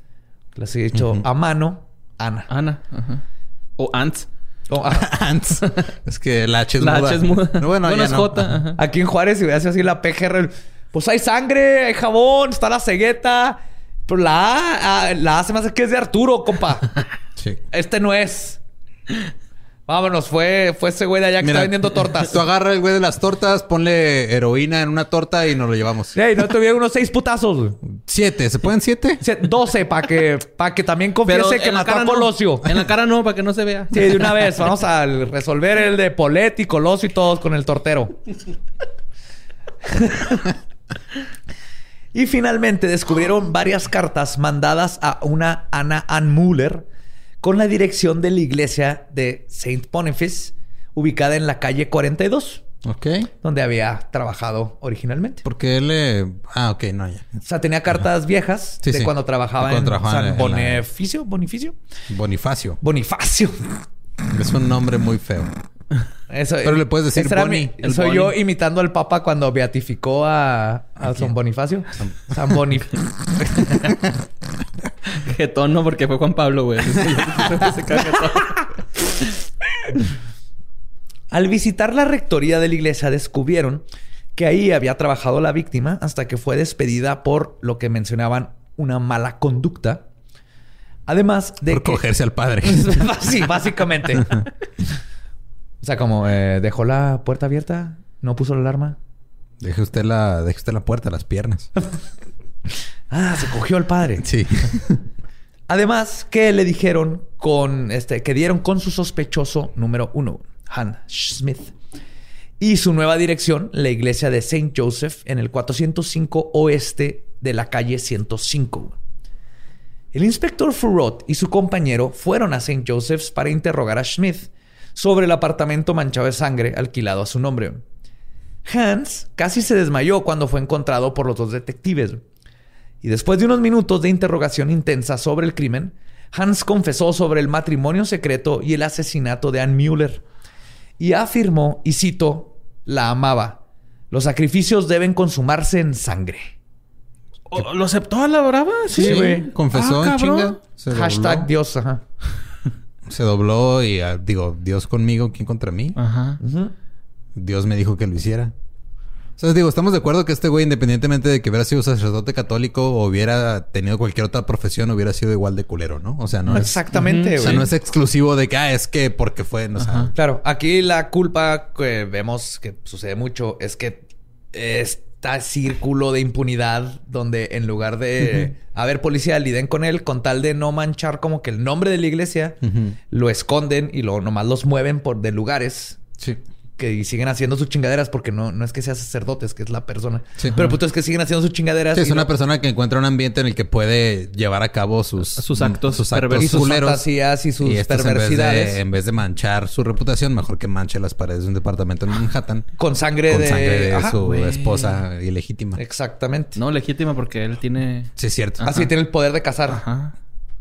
Les he dicho a mano, Ana. Ana. Ajá. O Ants. Oh, ah. Ants. Es que la H es La muda. H es muda. No, bueno, ya es no. J. Ajá. Aquí en Juárez, si hubiera sido así la PGR, pues hay sangre, hay jabón, está la cegueta. Pero la A, la A se me hace que es de Arturo, compa. Sí. Este no es. Vámonos, fue, fue ese güey de allá que está vendiendo tortas. Tú agarra el güey de las tortas, ponle heroína en una torta y nos lo llevamos. Ey, no tuvieron unos seis putazos. güey. Siete. ¿Se pueden siete? Doce para que, pa' que también Pero confiese que en la mató cara a no. En la cara no, para que no se vea. Sí, de una vez. Vamos a resolver el de Polet y Colosio y todos con el tortero. y finalmente descubrieron varias cartas mandadas a una Anna Ann Muller con la dirección de la iglesia de Saint Boniface, ubicada en la calle 42, Ok. donde había trabajado originalmente. Porque él le... Ah, ok. No, ya. O sea, tenía cartas viejas Sí, de sí. cuando trabajaba cuando en San en la- Bonificio. ¿Bonificio? Bonifacio. Bonifacio. Es un nombre muy feo. Eso, Pero le puedes decir Boni, mi- el soy yo imitando al Papa cuando beatificó a, a San Bonifacio. San Bonifacio. Jetón no, porque fue Juan Pablo, güey. Al visitar la rectoría de la iglesia descubrieron que ahí había trabajado la víctima hasta que fue despedida por lo que mencionaban una mala conducta. Además de Por que... cogerse al padre. sí, básicamente. O sea, como eh, dejó la puerta abierta, no puso la alarma. Deje usted la... Deje usted la puerta, las piernas. Ah, se cogió al padre. Sí. Además, que le dijeron con este, que dieron con su sospechoso número uno, Han Smith. Y su nueva dirección, la iglesia de Saint Joseph, en el 405 oeste de la calle 105. El inspector Furrot y su compañero fueron a St. Joseph's para interrogar a Smith sobre el apartamento manchado de sangre alquilado a su nombre. Hans casi se desmayó cuando fue encontrado por los dos detectives. Y después de unos minutos de interrogación intensa sobre el crimen, Hans confesó sobre el matrimonio secreto y el asesinato de Ann Müller. Y afirmó, y cito, la amaba. Los sacrificios deben consumarse en sangre. ¿O- ¿Lo aceptó a la brava? Sí, güey. Confesó Ah, en chinga. Hashtag. Dios, ajá. Se dobló y ah, digo, Dios conmigo, ¿quién contra mí? Ajá. Ujú. Dios me dijo que lo hiciera. O sea, digo, estamos de acuerdo que este güey, independientemente de que hubiera sido sacerdote católico o hubiera tenido cualquier otra profesión, hubiera sido igual de culero, ¿no? O sea, no es... Exactamente, O sea, güey. no es exclusivo de que, ah, es que porque fue, no, o sea, Claro, aquí la culpa que vemos que sucede mucho es que está círculo de impunidad donde en lugar de haber policía liden con él con tal de no manchar como que el nombre de la iglesia, lo esconden y lo nomás los mueven por de lugares Sí. Que y siguen haciendo sus chingaderas porque no, no es que sea sacerdote, es que es la persona. Sí. Pero el punto es que siguen haciendo sus chingaderas. Sí, es una no- persona que encuentra un ambiente en el que puede llevar a cabo sus, Sus actos sus actos y sus culeros. fantasías y sus Y estos, en vez, perversidades de, en vez de manchar su reputación, mejor que manche las paredes de un departamento en Manhattan con sangre con de, sangre de Ajá, su esposa ilegítima. Exactamente. No, legítima porque él tiene... Sí, es cierto. Así tiene el poder de casar. Ajá.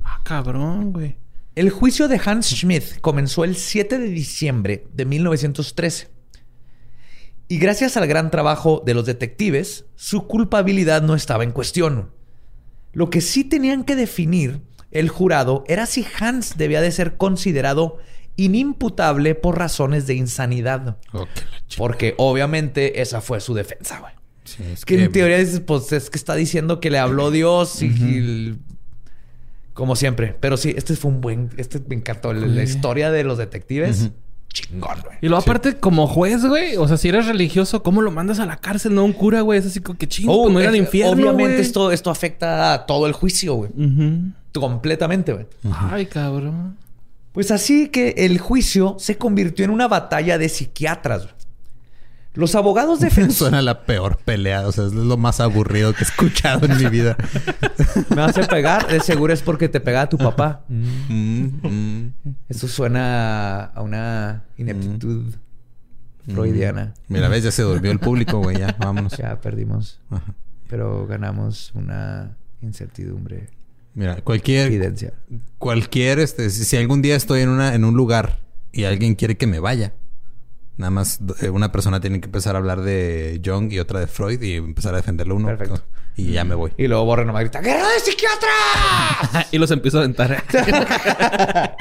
Ah, cabrón, güey. El juicio de Hans Schmidt comenzó el 7 de diciembre de 1913. Y gracias al gran trabajo de los detectives, su culpabilidad no estaba en cuestión. Lo que sí tenían que definir el jurado era si Hans debía de ser considerado inimputable por razones de insanidad. Porque obviamente esa fue su defensa, güey. sí, es Que en teoría dices, pues es que está diciendo que le habló Dios y, como siempre. Pero sí, este fue un buen, este me encantó. La, la historia de los detectives, chingón, güey. Y luego aparte, como juez, güey. O sea, si eres religioso, ¿cómo lo mandas a la cárcel? No a un cura, güey. Es así como que chingo, Oh, pues no es- infierno, Obviamente güey. esto, esto afecta a todo el juicio, güey. Completamente, güey. Ay, cabrón. Pues así que el juicio se convirtió en una batalla de psiquiatras. güey. Los abogados defensores... Suena la peor pelea. O sea, es lo más aburrido que he escuchado en mi vida. Me a pegar, de seguro es porque te pegaba tu papá. Mm, mm, Eso suena a una ineptitud freudiana. Mira, ves, ya se durmió el público, güey. Ya, vámonos. Ya perdimos, Ajá. pero ganamos una incertidumbre Mira, cualquier, evidencia. cualquier, este, si, si algún día estoy en una, en un lugar y alguien quiere que me vaya, nada más eh, una persona tiene que empezar a hablar de Jung y otra de Freud y empezar a defenderlo uno. Perfecto. Y ya me voy. Y luego Borre nomás grita, ¡Guerra de psiquiatras! y los empiezo a aventar.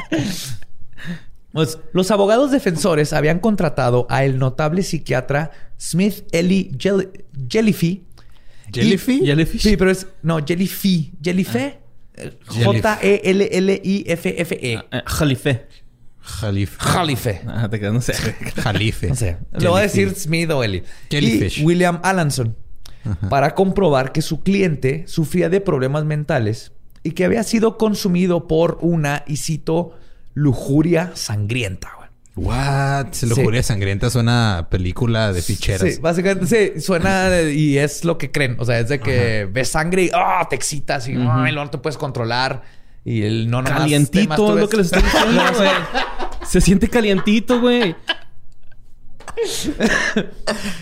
Pues, los abogados defensores habían contratado a el notable psiquiatra Smith Eli Jell- Jellyfee. ¿Jellyfee? Y- Jellyfish. Sí, pero es... No, Jellyfee. Jellyfee. Eh, J-E-L-L-I-F-F-E. Eh, Jalife. Jalife. Jalife. Ah, te quedas, no sé. Jalife. No sé. Le voy a decir. Smith o Eli. Jellyfish. Y William Alanson. Para comprobar que su cliente sufría de problemas mentales y que había sido consumido por una, y cito, lujuria sangrienta. güey. What? Lujuria sangrienta suena a película de ficheras. Sí, básicamente sí, suena y es lo que creen. O sea, es de que ves sangre y ¡ah! te excitas y y luego no te puedes controlar. Y el no nomás Calientito es lo que les estoy diciendo, güey. Se siente calientito, güey.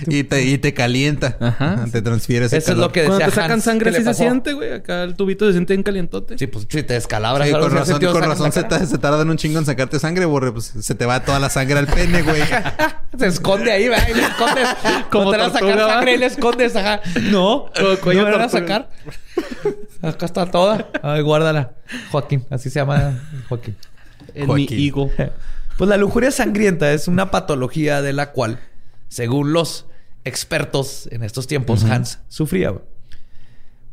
Y te, y te calienta. Ajá. Te transfiere ese Eso es lo que Cuando decía te sacan Hans, sangre ¿qué le así se siente, güey. Acá el tubito se siente en calientote. Sí, pues si te descalabras. Sí, con razón, con razón se, ta- se tardan un chingo en sacarte sangre, borre. Pues se te va toda la sangre al pene, güey. Se esconde ahí, ¿verdad? Y le escondes. Como te van a sacar sangre y le escondes, ajá. No, Como cuello no me van a sacar. Acá está toda. Ay, guárdala. Joaquín, así se llama Joaquín. En mi higo. Pues la lujuria sangrienta es una patología de la cual, según los expertos en estos tiempos, Hans sufría.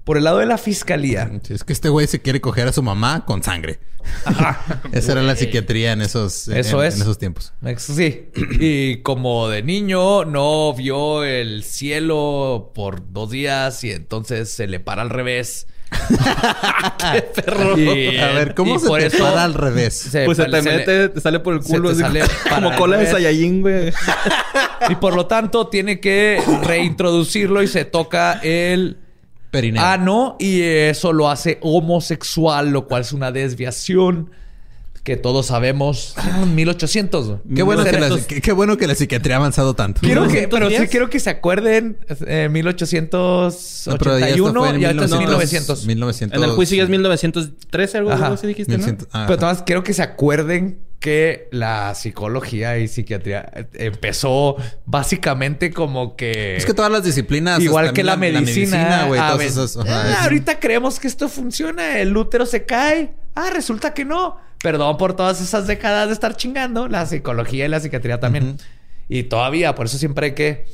Por el lado de la fiscalía, Sí, es que este güey se quiere coger a su mamá con sangre. Esa era la psiquiatría en esos, Eso en, es. en esos tiempos. Sí. Y como de niño no vio el cielo por dos días y entonces se le para al revés. ¡Qué perro! Y- a ver, ¿cómo y se por te eso para al revés? se- Pues se te mete, te sale por el culo. te así sale para como cola de. Saiyajin, güey. Y por lo tanto tiene que reintroducirlo y se toca el Perineo. ano y eso lo hace homosexual, lo cual es una desviación que todos sabemos. Ah, 1800. güey. Qué bueno, que la, 1900. qué, qué bueno que la psiquiatría ha avanzado tanto. Quiero que, pero sí 1910. quiero que se acuerden, eh, No, pero ya esto 1881 fue en y ahorita es 1900. 1900. En el juicio ya es 1913, algo así dijiste, ¿no? 1900, ah, Pero además quiero que se acuerden que la psicología y psiquiatría eh, empezó básicamente como que... Es que todas las disciplinas. Igual que la medicina. güey. ah, ahorita creemos que esto funciona. El útero se cae. Ah, resulta que no. Perdón por todas esas décadas de estar chingando. La psicología y la psiquiatría también. Y todavía, por eso siempre hay que...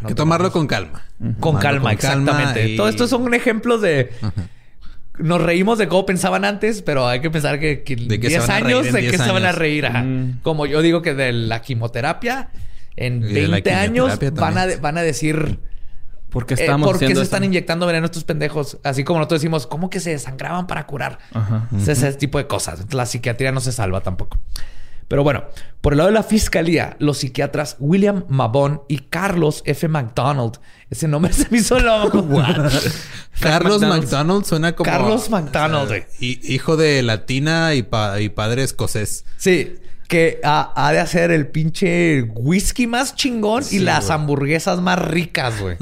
Hay que tomarlo con calma. Con Tomarlo calma, con calma exactamente. y- Todo esto son ejemplos de... Nos reímos de cómo pensaban antes, pero hay que pensar que, que en De que se 10 van a reír años en de que 10 se van a reír. ajá. Mm. Como yo digo que de la quimioterapia, en Y de la 20 años a, van a decir... ¿Por qué Eh, estamos ¿Por qué se están inyectando veneno estos pendejos? Así como nosotros decimos, ¿cómo que se desangraban para curar? Ajá. Ese tipo de cosas. La psiquiatría no se salva tampoco. Pero bueno, por el lado de la fiscalía, los psiquiatras William Mabon y Carlos F. McDonald. Ese nombre se me hizo loco. Carlos McDonald's. McDonald suena como... Carlos McDonald, hijo de latina y, pa- y padre escocés. Sí, que ha, ha de hacer el pinche whisky más chingón y las hamburguesas más ricas, güey.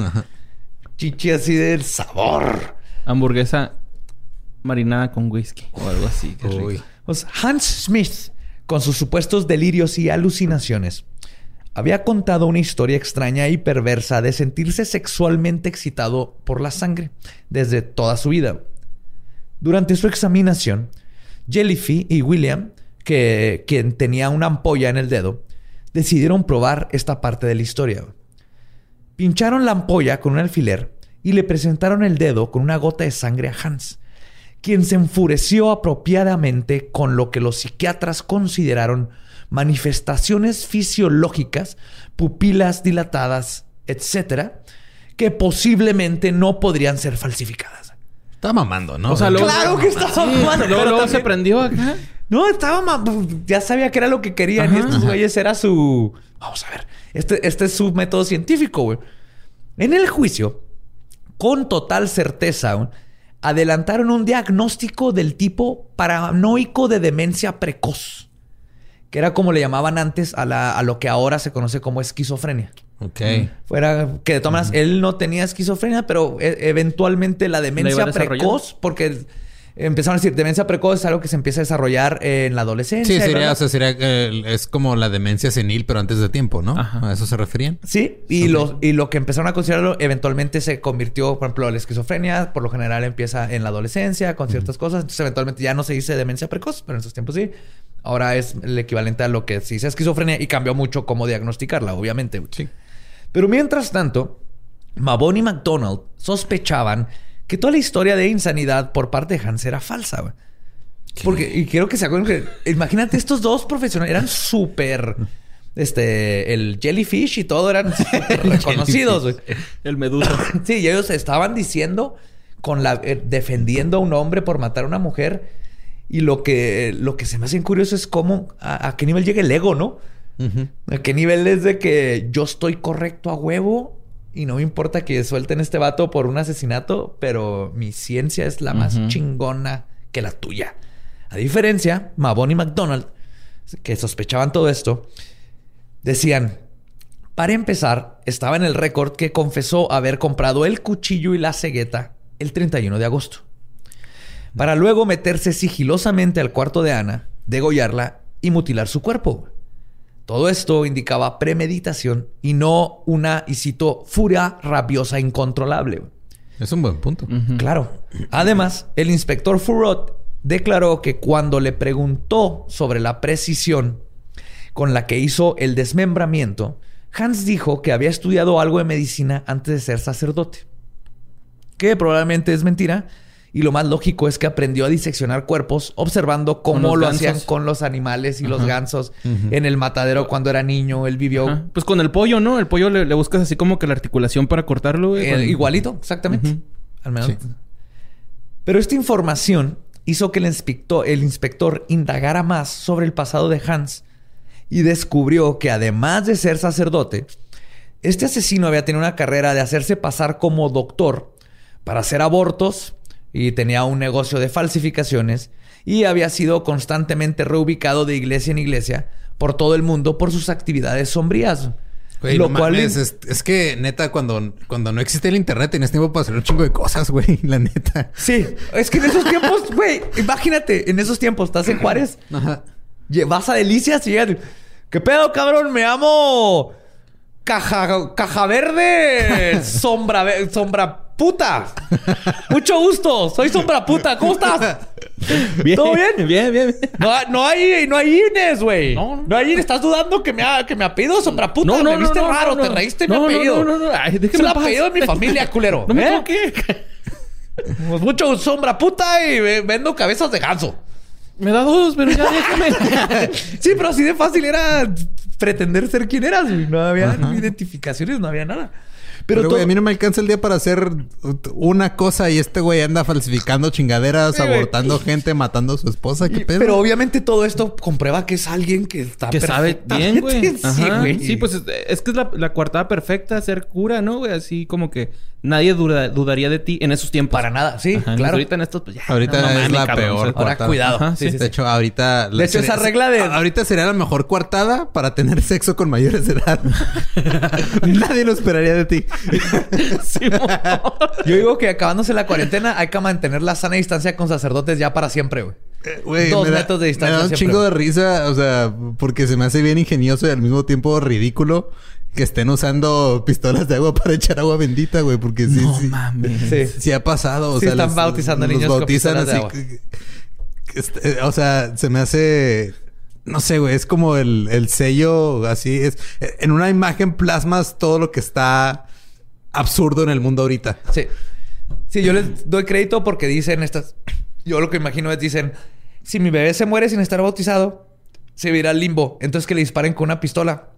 Chichi así del sabor. Hamburguesa marinada con whisky o algo así. qué rico. Uy. Pues Hans Smith, con sus supuestos delirios y alucinaciones, había contado una historia extraña y perversa de sentirse sexualmente excitado por la sangre desde toda su vida. Durante su examinación, Jellyfy y William, que, quien tenía una ampolla en el dedo, decidieron probar esta parte de la historia. Pincharon la ampolla con un alfiler y le presentaron el dedo con una gota de sangre a Hans, quien se enfureció apropiadamente con lo que los psiquiatras consideraron manifestaciones fisiológicas, pupilas dilatadas, etcétera, que posiblemente no podrían ser falsificadas. Está mamando, ¿no? O sea, luego- Claro que estaba Sí, mamando, luego, pero luego se prendió acá. No, estaba ma- ya sabía que era lo que querían y Ajá. estos güeyes era su vamos a ver, este, este es su método científico, güey. En el juicio, con total certeza, adelantaron un diagnóstico del tipo paranoico de demencia precoz, que era como le llamaban antes a, la- a lo que ahora se conoce como esquizofrenia. Ok. Fuera que de todas maneras, él no tenía esquizofrenia, pero e- eventualmente la demencia precoz, porque empezaron a decir demencia precoz es algo que se empieza a desarrollar en la adolescencia. Sí, sería, o sea, sería eh, es como la demencia senil, pero antes de tiempo, ¿no? Ajá. ¿A eso se referían? Sí, y, lo, y lo que empezaron a considerarlo eventualmente se convirtió, por ejemplo, la esquizofrenia, por lo general empieza en la adolescencia con ciertas cosas, entonces eventualmente ya no se dice demencia precoz, pero en esos tiempos sí. Ahora es el equivalente a lo que se dice esquizofrenia y cambió mucho cómo diagnosticarla, obviamente. Sí. Pero mientras tanto, Mabon y McDonald sospechaban que toda la historia de insanidad por parte de Hans era falsa. güey. Porque, y quiero que se acuerden que, imagínate, estos dos profesionales eran súper, este, el jellyfish y todo eran súper reconocidos. güey. El medusa. Sí, y ellos estaban diciendo, con la, eh, defendiendo a un hombre por matar a una mujer. Y lo que, lo que se me hace curioso es cómo, a, a qué nivel llega el ego, ¿no? ¿A qué nivel es de que yo estoy correcto a huevo y no me importa que suelten este vato por un asesinato, pero mi ciencia es la más chingona que la tuya? A diferencia, Mabon y McDonald, que sospechaban todo esto, decían, para empezar, estaba en el récord que confesó haber comprado el cuchillo y la cegueta el 31 de agosto. Para luego meterse sigilosamente al cuarto de Ana, degollarla y mutilar su cuerpo. Todo esto indicaba premeditación y no una, y cito, furia rabiosa incontrolable. Es un buen punto. Claro. Además, el inspector Furot declaró que cuando le preguntó sobre la precisión con la que hizo el desmembramiento, Hans dijo que había estudiado algo de medicina antes de ser sacerdote. Que probablemente es mentira. Y lo más lógico es que aprendió a diseccionar cuerpos observando cómo lo gansos. hacían con los animales y los gansos en el matadero cuando era niño. Él vivió Ajá. Pues con el pollo, ¿no? El pollo le, le buscas así como que la articulación para cortarlo, güey. Eh, igualito, exactamente. Al menos. Sí. Pero esta información hizo que el inspector, el inspector indagara más sobre el pasado de Hans y descubrió que además de ser sacerdote, este asesino había tenido una carrera de hacerse pasar como doctor para hacer abortos y tenía un negocio de falsificaciones y había sido constantemente reubicado de iglesia en iglesia por todo el mundo por sus actividades sombrías. Güey, lo no cual mames, es, es que neta, cuando, cuando no existía el internet, tenías tiempo para hacer un chingo de cosas, güey. La neta. Sí, es que en esos tiempos, güey, imagínate, en esos tiempos estás en Juárez, Ajá. vas a Delicias y llegas, ¿qué pedo, cabrón? Me llamo Caja, caja Verde, sombra, sombra puta. Mucho gusto, soy sombra puta, ¿cómo estás? Bien, ¿Todo bien? Bien, bien, bien. No, no hay, no hay Ines, güey. No, no. No hay Ines. ¿Estás dudando que me, ha, que me apellido sombra puta? No, no, me viste no, no, raro, no, te no. reíste No, mi no, apellido. no, no, no. Ay, es el apellido de mi familia, culero. No me ¿eh? toque. Pues mucho sombra puta y ve- vendo cabezas de ganso. Me da dos, pero ya déjame. Sí, pero así de fácil era pretender ser quien eras. güey. No había identificaciones, no había nada. Pero, Pero güey, a mí no me alcanza el día para hacer una cosa y este güey anda falsificando chingaderas, Sí, güey. abortando gente, matando a su esposa. ¿Qué pedo? Pero obviamente todo esto comprueba que es alguien que está Que sabe bien, güey. Sí, güey. Sí, pues es, es que es la, la coartada perfecta, ser cura, ¿no, güey? Así como que nadie duda- dudaría de ti en esos tiempos. Para nada, sí, Ajá, claro. Ahorita en estos, pues ya. Ahorita no es la cabrón, peor. Ahora, cuidado. Ajá, Sí, sí, de sí. hecho, ahorita... De hecho, esa regla de- Ahorita sería la mejor coartada para tener sexo con mayores de edad. Nadie lo esperaría de ti. Yo digo que acabándose la cuarentena hay que mantener la sana distancia con sacerdotes ya para siempre, güey. Eh, güey, Dos me da- metros de distancia Me da un siempre. chingo de risa, o sea, porque se me hace bien ingenioso y al mismo tiempo ridículo que estén usando pistolas de agua para echar agua bendita, güey, porque sí, No sí. mames. Sí. Sí ha pasado, o Sí sea, están les- bautizando los niños con bautizan de así. agua. que- que este, o sea, se me hace no sé, güey, es como el, el sello así es en una imagen plasmas todo lo que está absurdo en el mundo ahorita. Sí. Sí, yo les doy crédito porque dicen estas. Yo lo que imagino es: dicen, si mi bebé se muere sin estar bautizado, se va a ir al limbo. Entonces que le disparen con una pistola,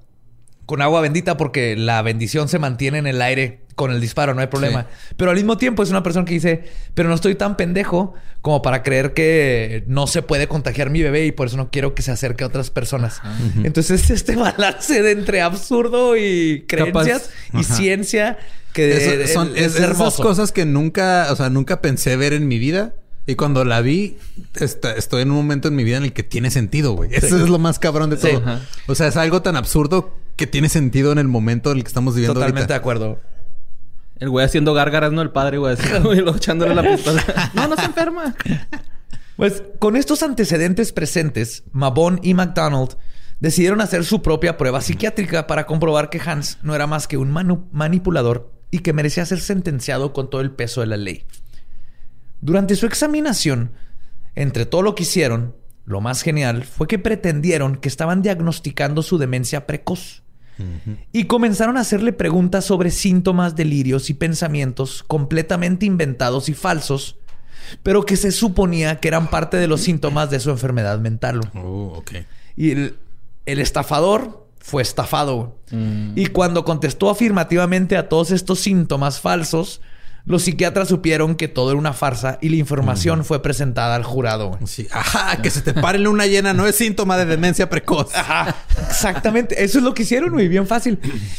con agua bendita, porque la bendición se mantiene en el aire con el disparo, no hay problema. Pero al mismo tiempo es una persona que dice, pero no estoy tan pendejo como para creer que no se puede contagiar mi bebé y por eso no quiero que se acerque a otras personas. Entonces es este balance de entre absurdo y creencias y Ajá. ciencia que son es, es- esas hermoso. cosas que nunca, o sea, nunca pensé ver en mi vida. Y cuando la vi, está- estoy en un momento en mi vida en el que tiene sentido, güey. Eso es lo más cabrón de todo. O sea, es algo tan absurdo que tiene sentido en el momento en el que estamos viviendo Totalmente de acuerdo. El güey haciendo gárgaras, ¿no? El padre, güey, luego echándole la pistola. no, no se enferma. Pues con estos antecedentes presentes, Mabon y McDonald decidieron hacer su propia prueba psiquiátrica para comprobar que Hans no era más que un manipulador y que merecía ser sentenciado con todo el peso de la ley. Durante su examinación, entre todo lo que hicieron, lo más genial fue que pretendieron que estaban diagnosticando su demencia precoz. Y comenzaron a hacerle preguntas sobre síntomas, delirios y pensamientos completamente inventados y falsos, pero que se suponía que eran parte de los síntomas de su enfermedad mental. Oh. Y el, el estafador fue estafado. güey. Y cuando contestó afirmativamente a todos estos síntomas falsos, los psiquiatras supieron que todo era una farsa y la información fue presentada al jurado. Sí. Ajá, que se te pare luna llena no es síntoma de demencia precoz. Ajá, exactamente. Eso es lo que hicieron, muy bien fácil.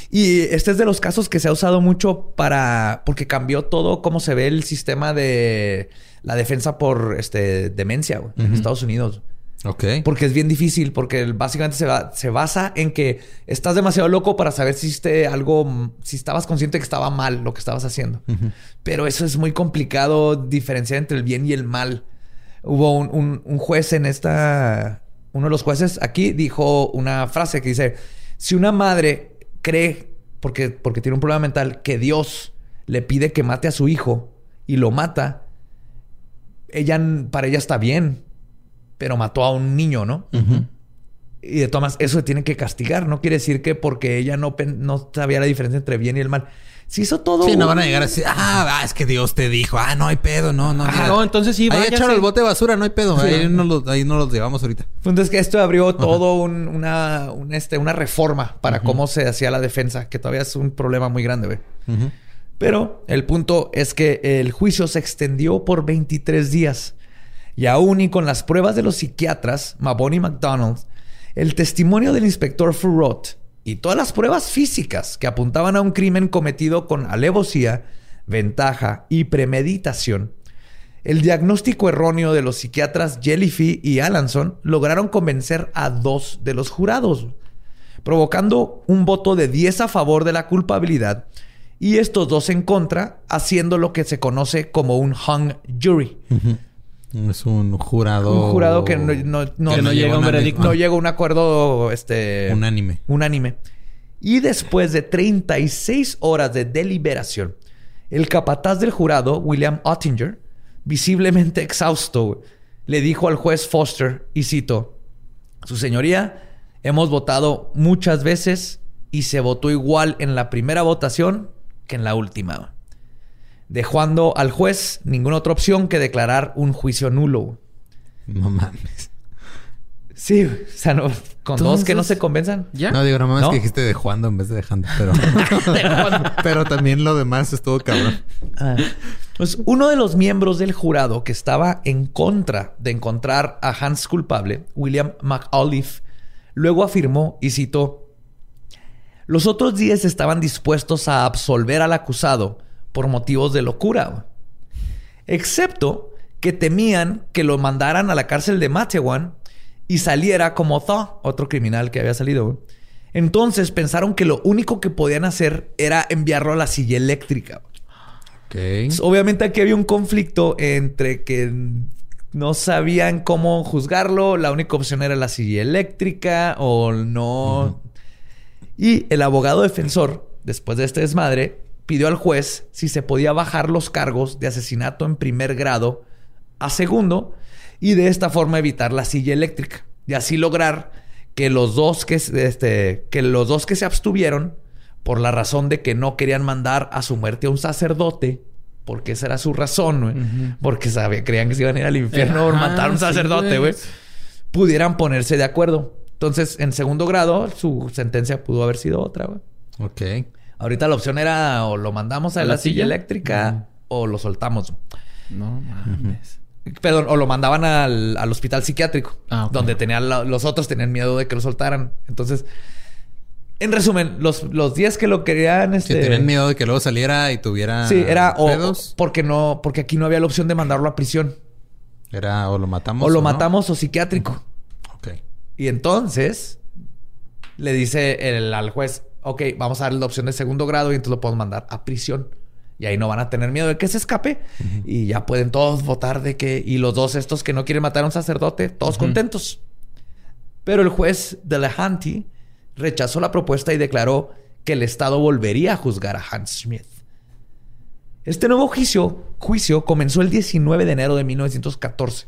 Y este es de los casos que se ha usado mucho para. porque cambió todo cómo se ve el sistema de la defensa por este demencia güey, en Estados Unidos. Ok. Porque es bien difícil, porque básicamente se, va- se basa en que estás demasiado loco para saber si hiciste algo, si estabas consciente que estaba mal lo que estabas haciendo. Pero eso es muy complicado diferenciar entre el bien y el mal. Hubo un, un- un juez en esta, uno de los jueces aquí dijo una frase que dice, si una madre cree, porque, porque tiene un problema mental, que Dios le pide que mate a su hijo y lo mata, ella, para ella está bien, pero mató a un niño, ¿no? Y de todas maneras, eso se tiene que castigar. No quiere decir que porque ella no, no sabía la diferencia entre bien y el mal. Si hizo todo... Sí, no van a llegar así. Ah, ah, es que Dios te dijo. Ah, no hay pedo. No, no. Ah, no, entonces sí, Ahí echaron el bote de basura. No hay pedo. Ahí, no los, ahí no los llevamos ahorita. Entonces que esto abrió todo un- una, un, este, una reforma para cómo se hacía la defensa, que todavía es un problema muy grande, güey. Pero el punto es que el juicio se extendió por 23 días. Y aún y con las pruebas de los psiquiatras, Mabon y McDonald, el testimonio del inspector Furrot y todas las pruebas físicas que apuntaban a un crimen cometido con alevosía, ventaja y premeditación, el diagnóstico erróneo de los psiquiatras Jellyfy y Alanson lograron convencer a dos de los jurados, provocando un voto de 10 a favor de la culpabilidad y estos dos en contra, haciendo lo que se conoce como un hung jury. Es un jurado. Un jurado que no, no- no- Que no llega a un una- veredicto. no llega a un acuerdo este, Unánime. unánime. Y después de 36 horas de deliberación, el capataz del jurado, William Ottinger, visiblemente exhausto, le dijo al juez Foster, y cito, Su señoría, hemos votado muchas veces y se votó igual en la primera votación que en la última. Dejando al juez ninguna otra opción que declarar un juicio nulo. No mames. Sí, o sea, no, con dos que no se convenzan. ¿Ya? No, digo, ¿No? que dijiste de Juando en vez de dejando, pero... pero también lo demás estuvo cabrón. Ah. Pues uno de los miembros del jurado que estaba en contra de encontrar a Hans culpable, William McAuliffe, luego afirmó y citó: Los otros 10 estaban dispuestos a absolver al acusado por motivos de locura, excepto que temían que lo mandaran a la cárcel de Matewan y saliera como Thaw, otro criminal que había salido. Entonces pensaron que lo único que podían hacer era enviarlo a la silla eléctrica. Entonces, Obviamente aquí había un conflicto entre que no sabían cómo juzgarlo, la única opción era la silla eléctrica o no. Y el abogado defensor, después de este desmadre, pidió al juez si se podía bajar los cargos de asesinato en primer grado a segundo y de esta forma evitar la silla eléctrica y así lograr que los dos que, se- este, que los dos que se abstuvieron por la razón de que no querían mandar a su muerte a un sacerdote porque esa era su razón, güey. porque sabía, creían que se iban a ir al infierno por matar a un sacerdote, güey. güey pudieran ponerse de acuerdo. Entonces, en segundo grado, su sentencia pudo haber sido otra, güey. Ok. Ahorita la opción era o lo mandamos a, ¿A la, la silla, silla? eléctrica o lo soltamos. No mames. Perdón, o lo mandaban al, al hospital psiquiátrico, Ah, donde tenían la- los otros tenían miedo de que lo soltaran. Entonces, en resumen, los, los 10 que lo querían, este, tenían miedo de que luego saliera y tuviera sí, era o, pedos, porque no, porque aquí no había la opción de mandarlo a prisión. era o lo matamos O lo matamos o psiquiátrico. Ok. Y entonces le dice el, al juez, ok, vamos a darle la opción de segundo grado y entonces lo podemos mandar a prisión. Y ahí no van a tener miedo de que se escape. Y ya pueden todos votar de que... Y los dos estos que no quieren matar a un sacerdote, todos contentos. Pero el juez de Lehanty rechazó la propuesta y declaró que el Estado volvería a juzgar a Hans Smith. Este nuevo juicio, juicio comenzó el 19 de enero de 1914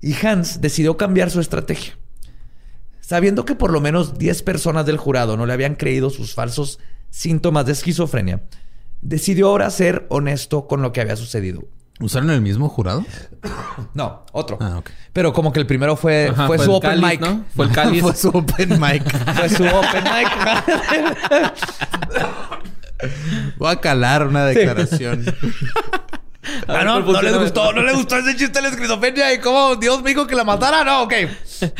y Hans decidió cambiar su estrategia. Sabiendo que por lo menos 10 personas del jurado no le habían creído sus falsos síntomas de esquizofrenia, decidió ahora ser honesto con lo que había sucedido. ¿Usaron el mismo jurado? No, otro. Ah, ok. Pero como que el primero fue, Ajá, fue, fue su open cáliz, mic. ¿no? Fue el cáliz. Fue su open mic. Fue su open mic. Voy a calar una declaración. Ah, no, no les gustó, no les gustó ese chiste de la esquizofrenia y cómo Dios me dijo que la matara. No, ok.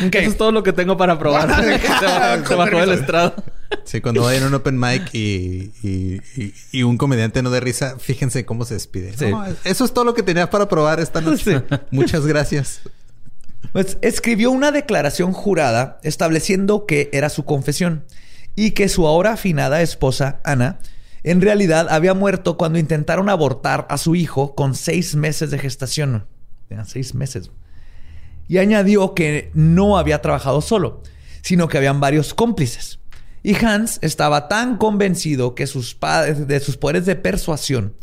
Ok. Eso es todo lo que tengo para probar. se bajó, del estrado. Sí, cuando vayan a un open mic y, y, y- y un comediante no de risa, fíjense cómo se despide. Sí. No, eso es todo lo que tenías para probar esta noche. Muchas gracias. Pues escribió una declaración jurada estableciendo que era su confesión y que su ahora afinada esposa, Ana, en realidad había muerto cuando intentaron abortar a su hijo con seis meses de gestación. Tenían seis meses. Y añadió que no había trabajado solo, sino que habían varios cómplices. Y Hans estaba tan convencido de sus poderes de persuasión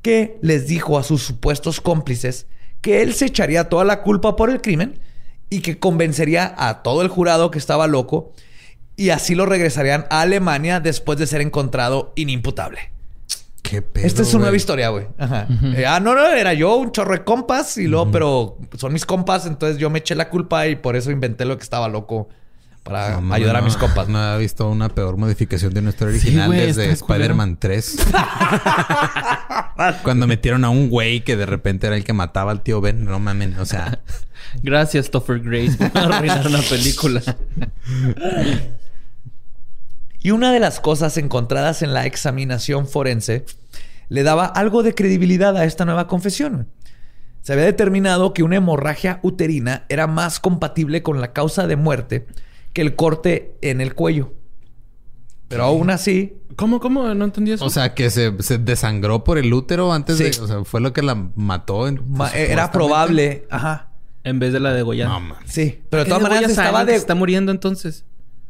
que les dijo a sus supuestos cómplices que él se echaría toda la culpa por el crimen y que convencería a todo el jurado que estaba loco y así lo regresarían a Alemania después de ser encontrado inimputable. Qué pedo. Esta es su nueva historia, güey. Ajá. Eh, ah, no, no, era yo un chorro de compas y luego, pero son mis compas, entonces yo me eché la culpa y por eso inventé lo que estaba loco para No, no, ayudar a mis compas. No había visto una peor modificación de nuestra original güey, desde. Spider-Man 3. Cuando metieron a un güey que de repente era el que mataba al tío Ben. No mamen, o sea... Gracias, Topher Grace, por arruinar una película. Y una de las cosas encontradas en la examinación forense le daba algo de credibilidad a esta nueva confesión. Se había determinado que una hemorragia uterina era más compatible con la causa de muerte que el corte en el cuello. Pero aún así, ¿Cómo, cómo? No entendí eso. O sea, que se, se desangró por el útero antes Sí. de... O sea, fue lo que la mató. En, ma- pues, era probable. Ajá. en vez de la degollar. No, man. Sí. Pero de ¿Qué todas maneras estaba de... está muriendo entonces.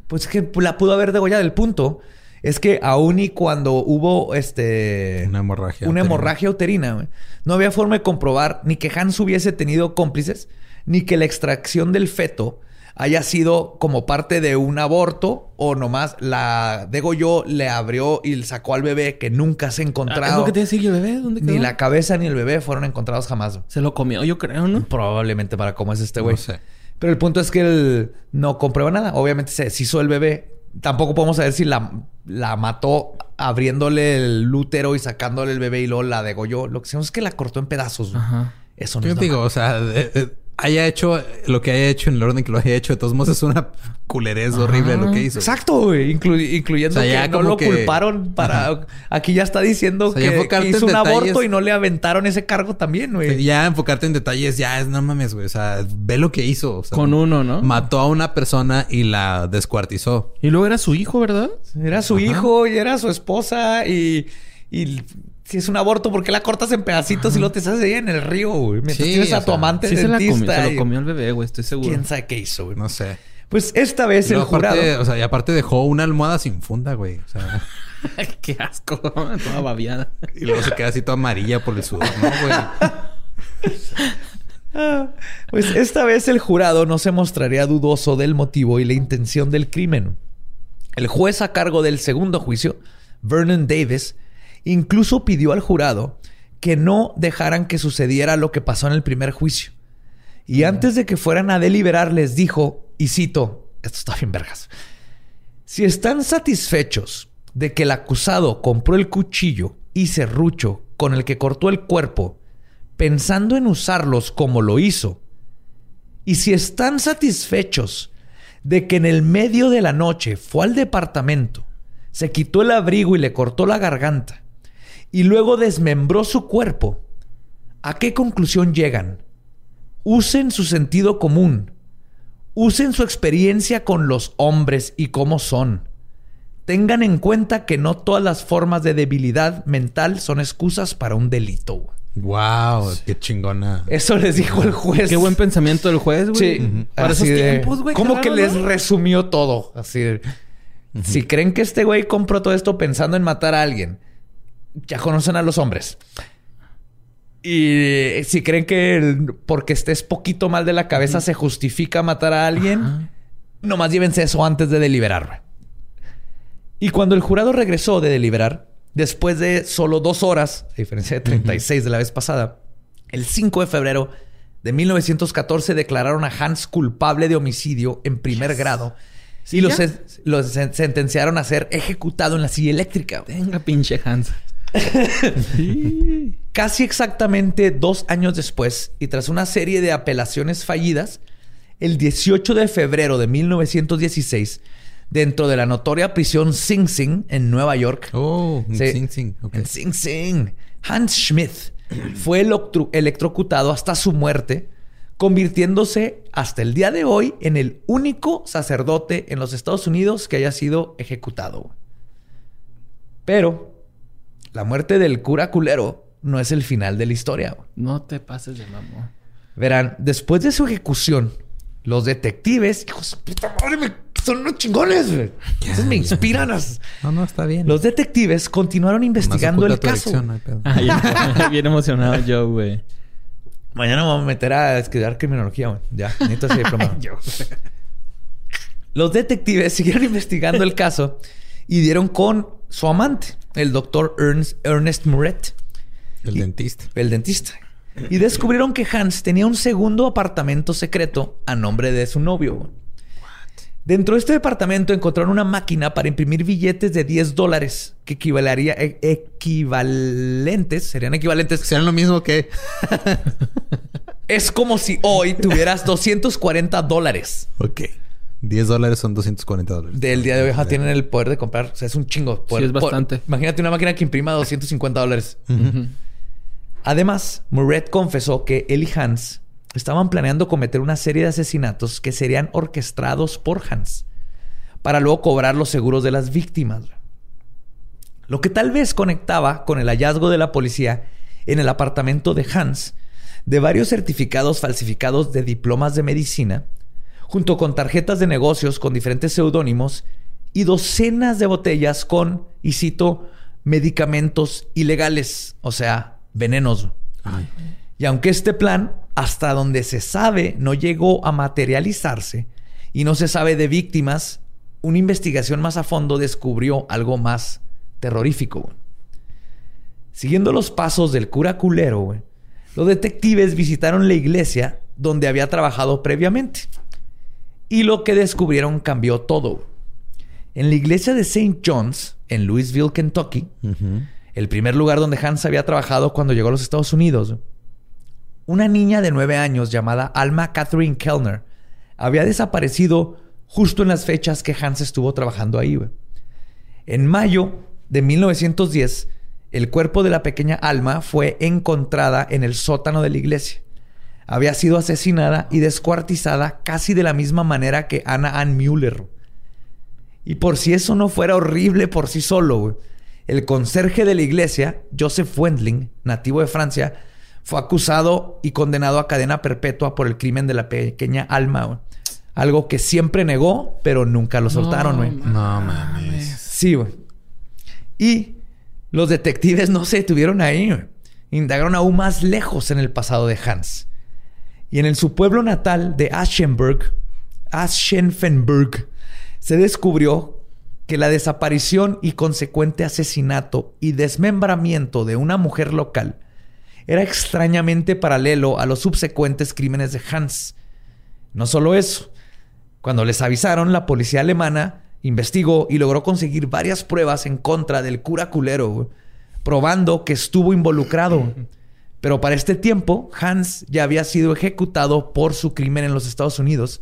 Pues que la pudo haber degollado. El punto es que aún y cuando hubo este... Una hemorragia. una uterina. hemorragia uterina. güey. No había forma de comprobar ni que Hans hubiese tenido cómplices, ni que la extracción del feto haya sido como parte de un aborto o nomás la degolló, le abrió y sacó al bebé que nunca se ha Ah, encontrado. ¿Es lo que te decía el bebé? ¿Dónde quedó? ni la cabeza ni el bebé fueron encontrados jamás. Se lo comió, yo creo, ¿no? Probablemente para cómo es este güey. No sé. Pero el punto es que él no comprueba nada. Obviamente se deshizo el bebé. Tampoco podemos saber si la, la mató abriéndole el útero y sacándole el bebé y luego la degolló. Lo que sabemos es que la cortó en pedazos. Ajá. Eso no Yo es digo, normal. o sea, haya hecho lo que haya hecho en el orden que lo haya hecho, de todos modos es una culerez horrible lo que hizo. Exacto, güey. Inclu- incluyendo O sea, ya que no lo que- culparon para... Aquí ya está diciendo O sea, que, que hizo un detalles. aborto y no le aventaron ese cargo también, güey. Ya enfocarte en detalles, ya es, no mames, güey. O sea, ve lo que hizo. Con uno, ¿no? Mató a una persona y la descuartizó. Y luego era su hijo, ¿verdad? Era su hijo y era su esposa y... y si es un aborto, ¿por qué la cortas en pedacitos y lo te haces ahí en el río, güey? Mientras Sí, tienes a tu sea, amante Sí se, la comió, dentista. se lo comió el bebé, güey. Estoy seguro. ¿Quién sabe qué hizo, güey? No sé. Pues esta vez el aparte, jurado... o sea, y aparte dejó una almohada sin funda, güey. O sea, Qué asco. Toda babiada. y luego se queda así toda amarilla por el sudor, ¿no, güey? Ah, Pues esta vez el jurado no se mostraría dudoso del motivo y la intención del crimen. El juez a cargo del segundo juicio, Vernon Davis, incluso pidió al jurado que no dejaran que sucediera lo que pasó en el primer juicio. Y antes de que fueran a deliberar les dijo, y cito, esto está bien vergas, si están satisfechos de que el acusado compró el cuchillo y serrucho con el que cortó el cuerpo, pensando en usarlos como lo hizo, y si están satisfechos de que en el medio de la noche fue al departamento, se quitó el abrigo y le cortó la garganta, y luego desmembró su cuerpo, ¿a qué conclusión llegan? Usen su sentido común. Usen su experiencia con los hombres y cómo son. Tengan en cuenta que no todas las formas de debilidad mental son excusas para un delito. wow, qué chingona. Eso les dijo el juez. Qué buen pensamiento del juez, güey. Sí. Para Así esos de- tiempos, güey. Como que les ¿no? resumió todo. Así de, Si creen que este güey compró todo esto pensando en matar a alguien, ya conocen a los hombres. Y si creen que el- porque estés poquito mal de la cabeza se justifica matar a alguien, nomás llévense eso antes de deliberar. Y cuando el jurado regresó de deliberar, después de solo dos horas, a diferencia de 36 de la vez pasada, el 5 de febrero de 1914 declararon a Hans culpable de homicidio en primer grado y lo, ya? sen- lo sen- sentenciaron a ser ejecutado en la silla eléctrica. Venga, pinche Hans. Casi exactamente dos años después, y tras una serie de apelaciones fallidas, el 18 de febrero de 1916, dentro de la notoria prisión Sing Sing en Nueva York, Oh. Sing Sing. en Sing Sing, Hans Schmidt fue electro- electrocutado hasta su muerte, convirtiéndose hasta el día de hoy en el único sacerdote en los Estados Unidos que haya sido ejecutado. Pero la muerte del cura culero no es el final de la historia. No te pases de mamón. Verán, después de su ejecución, los detectives, hijos de puta madre, me- son unos chingones, güey. Esos me inspiran. a- No, no, está bien. Los detectives continuaron investigando el caso. Ah. Bien emocionado yo, güey. Mañana me voy a meter a estudiar criminología, güey. Ya, necesito ese diploma. Los detectives siguieron investigando el caso y dieron con su amante, el doctor Ernst, Ernest Muret, El dentista. el dentista. Y descubrieron que Hans tenía un segundo apartamento secreto a nombre de su novio. Dentro de este departamento encontraron una máquina para imprimir billetes de 10 dólares que equivalería, e- equivalentes, serían equivalentes Sean lo mismo que... Es como si hoy tuvieras 240 dólares. Ok. 10 dólares son 240 dólares. Del día de hoy ajá, tienen el poder de comprar. O sea, es un chingo. Poder- es bastante. imagínate una máquina que imprima 250 dólares. Además, Muret confesó que él y Hans estaban planeando cometer una serie de asesinatos que serían orquestados por Hans para luego cobrar los seguros de las víctimas. Lo que tal vez conectaba con el hallazgo de la policía en el apartamento de Hans de varios certificados falsificados de diplomas de medicina, junto con tarjetas de negocios con diferentes seudónimos y docenas de botellas con, y cito, medicamentos ilegales, o sea, venenos. Y aunque este plan, hasta donde se sabe, no llegó a materializarse y no se sabe de víctimas, una investigación más a fondo descubrió algo más terrorífico. Siguiendo los pasos del cura culero, los detectives visitaron la iglesia donde había trabajado previamente Y lo que descubrieron cambió todo. En la iglesia de St. John's, en Louisville, Kentucky, el primer lugar donde Hans había trabajado cuando llegó a los Estados Unidos, una niña de nueve años llamada Alma Catherine Kellner había desaparecido justo en las fechas que Hans estuvo trabajando ahí. En mayo de 1910, el cuerpo de la pequeña Alma fue encontrada en el sótano de la iglesia. Había sido asesinada y descuartizada casi de la misma manera que Anna Ann Müller. Y por si eso no fuera horrible por sí solo, güey, el conserje de la iglesia, Joseph Wendling, nativo de Francia, fue acusado y condenado a cadena perpetua por el crimen de la pequeña Alma. güey. Algo que siempre negó, pero nunca lo soltaron, güey. No mames. Sí, güey. Y los detectives no se detuvieron ahí. güey. Indagaron aún más lejos en el pasado de Hans. Y en el, su pueblo natal de Aschenberg, Aschenfenberg, se descubrió que la desaparición y consecuente asesinato y desmembramiento de una mujer local era extrañamente paralelo a los subsecuentes crímenes de Hans. No solo eso, cuando les avisaron, la policía alemana investigó y logró conseguir varias pruebas en contra del cura culero, probando que estuvo involucrado. Pero para este tiempo, Hans ya había sido ejecutado por su crimen en los Estados Unidos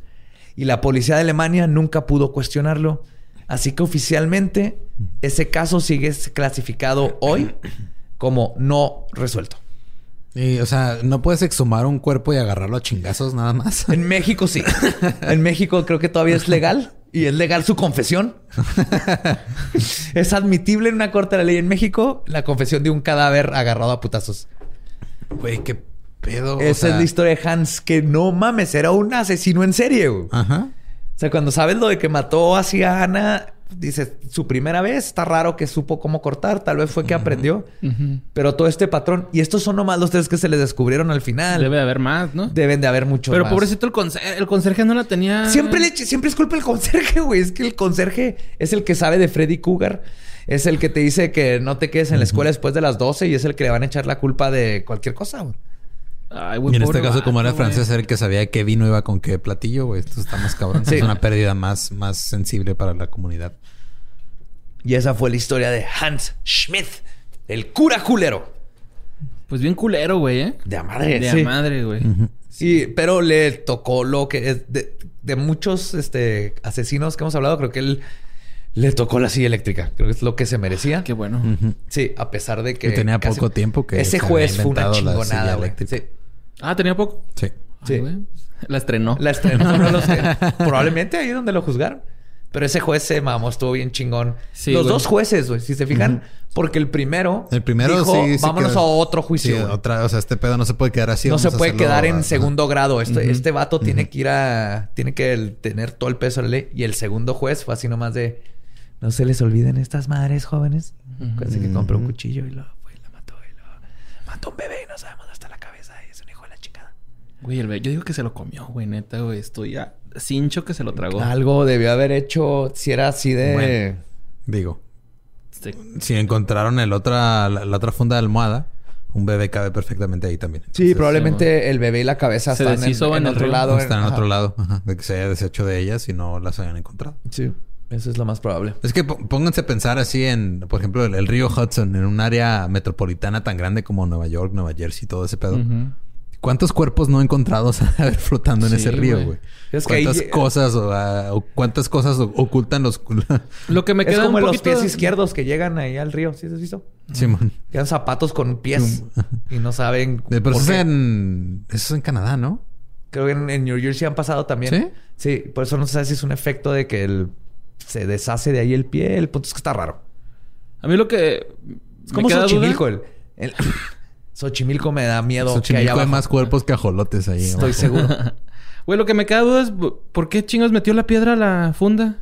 y la policía de Alemania nunca pudo cuestionarlo. Así que oficialmente ese caso sigue clasificado hoy como no resuelto. Y, o sea, no puedes exhumar un cuerpo y agarrarlo a chingazos nada más. En México sí. En México creo que todavía es legal y es legal su confesión. es admitible en una corte de la ley en México la confesión de un cadáver agarrado a putazos. Güey, qué pedo. o Esa sea, es la historia de Hans, que no mames, era un asesino en serie. güey. Ajá. O sea, cuando sabes lo de que mató así a Ana, dices, su primera vez, está raro que supo cómo cortar, tal vez fue que aprendió, pero todo este patrón, y estos son nomás los tres que se les descubrieron al final. Debe de haber más, ¿no? Deben de haber muchos Pero más. pobrecito el conserje, el conserje no la tenía. Siempre, le, siempre es culpa del conserje, güey. Es que el conserje es el que sabe de Freddy Cougar. Es el que te dice que no te quedes en la escuela después de las 12 y es el que le van a echar la culpa de cualquier cosa, güey. Ay, güey, Y en este caso, como era francés, era el que sabía qué vino iba con qué platillo, güey. Esto está más cabrón. Sí. Es una pérdida más, más sensible para la comunidad. Y esa fue la historia de Hans Schmidt, el cura culero. Pues bien culero, güey, ¿eh? De a madre, De a sí. madre, güey. Sí, pero le tocó lo que es de, de muchos este, asesinos que hemos hablado, creo que él le tocó la silla eléctrica. Creo que es lo que se merecía. Qué bueno. Sí, a pesar de que. Y tenía casi- poco tiempo que Ese se juez fue una chingonada, silla güey. eléctrica. Sí. Ah, tenía poco. Sí. Sí. Ay. La estrenó. La estrenó, no lo sé. Probablemente ahí donde lo juzgaron. Pero ese juez se mamó, estuvo bien chingón. Sí, Los güey. dos jueces, güey, si se fijan, porque el primero, El primero dijo, sí. sí vámonos quedó- a otro juicio. Sí, otra, o sea, este pedo no se puede quedar así. no se puede quedar en a- segundo grado. Este, este vato tiene que ir a. Tiene que el- tener todo el peso de la ley. Y el segundo juez fue así nomás de. No se les olviden estas madres jóvenes. Acuérdense que compró un cuchillo y lo fue y la mató. Y lo mató un bebé y no sabemos hasta la cabeza. Y es un hijo de la chingada. Güey, el be- yo digo que se lo comió, güey, neta, güey. Estoy ya cincho que se lo tragó. Algo debió haber hecho si era así de. Bueno. Digo, Este, si encontraron el otra, la, la otra funda de almohada, un bebé cabe perfectamente ahí también. Sí, probablemente el bebé y la cabeza Se están en, en en otro río. lado. Están en ajá. otro lado. Ajá. De que se haya deshecho de ellas y no las hayan encontrado. Sí, eso es lo más probable. Es que pónganse a pensar así en, por ejemplo, el, el río Hudson, en un área metropolitana tan grande como Nueva York, Nueva Jersey, todo ese pedo. ¿Cuántos cuerpos no encontrados a ver flotando en Sí, ese río, güey. Es ahí ¿Cuántas llega- cosas o, ah, o cuántas cosas ocultan los... Lo que me es queda como un los pies izquierdos que llegan ahí al río. ¿Sí has visto? Simón. Quedan zapatos con pies y no saben. Pero por eso es qué. en... Eso es en Canadá, ¿no? Creo que en, en New Jersey han pasado también. ¿Sí? Sí, por eso no se sabe si es un efecto de que el, se deshace de ahí el pie. El punto es que está raro. A mí lo que... Es me como queda Xochimilco. El, el- Xochimilco me da miedo que Xochimilco haya hay abajo. más cuerpos que ajolotes ahí. Estoy abajo. seguro. Güey, lo que me queda duda es... ¿Por qué chingos metió la piedra a la funda?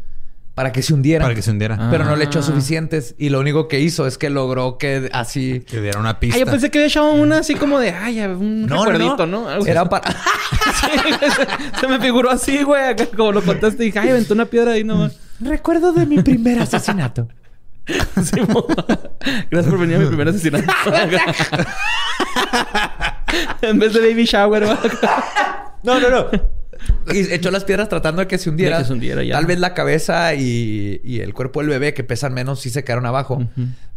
Para que se hundiera. Para que se hundiera. Ah. Pero no le echó suficientes. Y lo único que hizo es que logró que así... Que diera una pista. Ah, yo pensé que había echado una así como de... Ay, un No, no, recuerdito, no. ¿no? Algo Era así. para... se, se me figuró así, güey. acá Como lo contaste. Dije, ay, aventó una piedra ahí nomás. Recuerdo de mi primer asesinato. Sí, Gracias por venir a mi primer asesinato. en vez de baby shower. No, no, no. y echó las piedras tratando de que se hundiera. De que se hundiera, ya. Tal vez la cabeza y, y el cuerpo del bebé, que pesan menos, sí se quedaron abajo.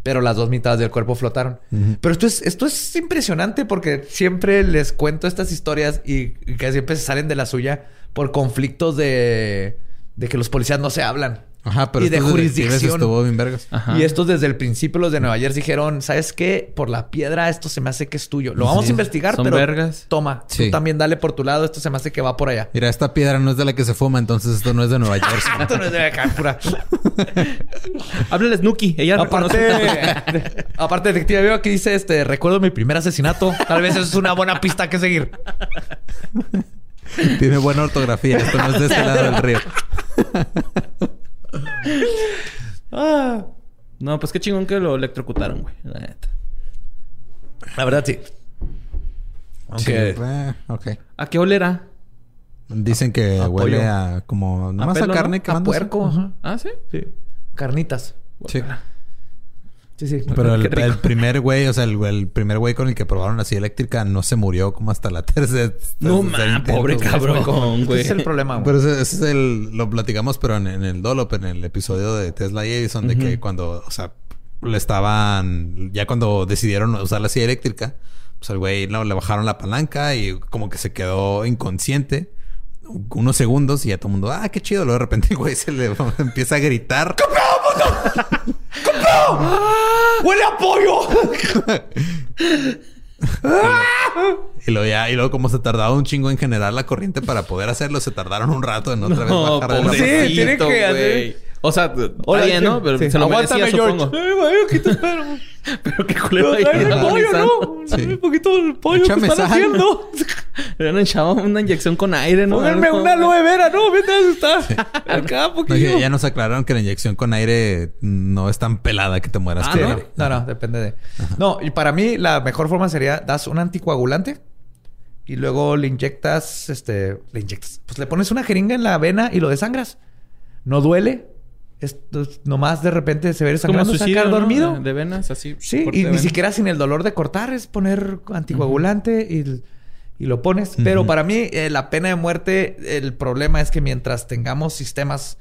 Pero las dos mitades del cuerpo flotaron. Pero esto es, esto es impresionante porque siempre les cuento estas historias y, y que siempre se salen de la suya por conflictos de, de que los policías no se hablan. Ajá, pero y de jurisdicción. estuvo bien vergas. Ajá. Y estos desde el principio, los de Nueva Jersey dijeron, ¿sabes qué? Por la piedra esto se me hace que es tuyo. Lo vamos Sí, a investigar, son pero vergas. toma, Sí. tú también dale por tu lado, esto se me hace que va por allá. Mira, esta piedra no es de la que se fuma, entonces esto no es de Nueva Jersey. Esto no es de acá, pura. Háblale Snooki. Ella reconoce. aparte, aparte, detective, veo aquí dice, este, recuerdo mi primer asesinato. Tal vez eso es una buena pista que seguir. Tiene buena ortografía. Esto no es de este lado del río. Ah, No, pues qué chingón que lo electrocutaron, güey. La neta. la verdad, sí. Aunque... Sí, eh, ok. ¿A qué olera? Dicen que A huele pollo. a como... Nada más a, pelo, carne ¿no? que A puerco. ajá. ¿Ah, sí? Sí. Carnitas. Sí. Sí, sí. Pero el, el primer güey, o sea, el, el primer güey con el que probaron así eléctrica no se murió como hasta la tercera. No, intento, pobre cabrón, güey. Ese es el problema, güey. Pero ese, ese es el... Lo platicamos, pero en, en el Dolop, en el episodio de Tesla y Edison, de que cuando... O sea, le estaban... Ya cuando decidieron usar la silla eléctrica, pues al güey no, le bajaron la palanca y como que se quedó inconsciente unos segundos y ya todo el mundo, ah, qué chido. Luego de repente el güey se le empieza a gritar. ¡Huele a pollo! Y luego ya, y luego como se tardaba un chingo en generar la corriente para poder hacerlo, se tardaron un rato en otra vez No, palanca. Sí, tiene que hacer- O sea, Hola, bien, ¿no? Pero sí. se lo Aguántame, merecía, George. supongo. Ay, güey, aquí te espero. Pero qué culero ahí Dame el pollo. ¿no? Un poquito del pollo Échame que están sal. haciendo. Le han echado una inyección con aire, ¿no? Pónganme Algo, una aloe vera, ¿no? Vete dónde está. Acá, No, poquito. ya, ya nos aclararon que la inyección con aire no es tan pelada que te mueras. Ah, con ¿no? aire. No, no, depende de. No, y para mí la mejor forma sería das un anticoagulante y luego le inyectas, este, le inyectas, pues le pones una jeringa en la vena y lo desangras. No duele. Esto es- nomás de repente se ve Como sangrando, suicidio, sacar ¿no? dormido. De, venas, así. Sí, y ni venas. siquiera sin el dolor de cortar, es poner anticoagulante y, y lo pones. Pero para mí, eh, la pena de muerte, el problema es que mientras tengamos sistemas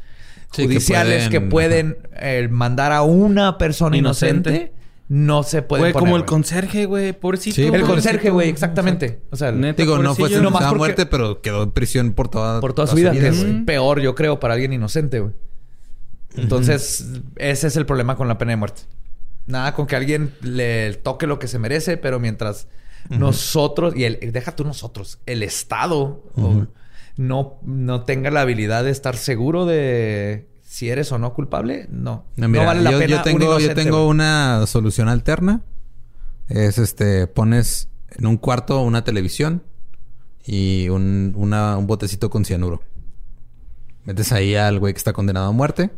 Sí, judiciales que pueden- pueden, eh, mandar a una persona inocente, Inocente. no se puede Güey, como el conserje, güey. Pobrecito. Sí, El pobrecito. conserje, güey, exactamente. O sea, el- Neta, Digo, no fue sentenciado a muerte, pero quedó en prisión por toda, por toda su vida, que es peor, yo creo, para alguien inocente, güey. Entonces, ese es el problema con la pena de muerte. Nada con que alguien le toque lo que se merece, pero mientras nosotros, y el, deja tú nosotros, el Estado o, no, no tenga la habilidad de estar seguro de si eres o no culpable, no. No, mira, no vale la yo, pena. yo un tengo, yo tengo una solución alterna. Es este, pones en un cuarto una televisión y un, una- un botecito con cianuro. Metes ahí al güey que está condenado a muerte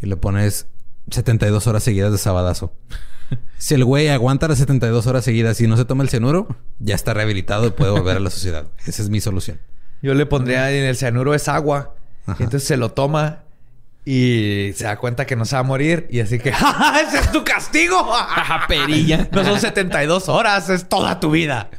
y le pones 72 horas seguidas de sabadazo. si el güey aguanta las 72 horas seguidas y no se toma el cianuro, ya está rehabilitado y puede volver a la sociedad. Esa es mi solución. Yo le pondría en el cianuro es agua. Ajá. Entonces se lo toma y se da cuenta que no se va a morir. Y así que, ¡Ja, ja, ¡Ese es tu castigo! Perilla. No son 72 horas, es toda tu vida.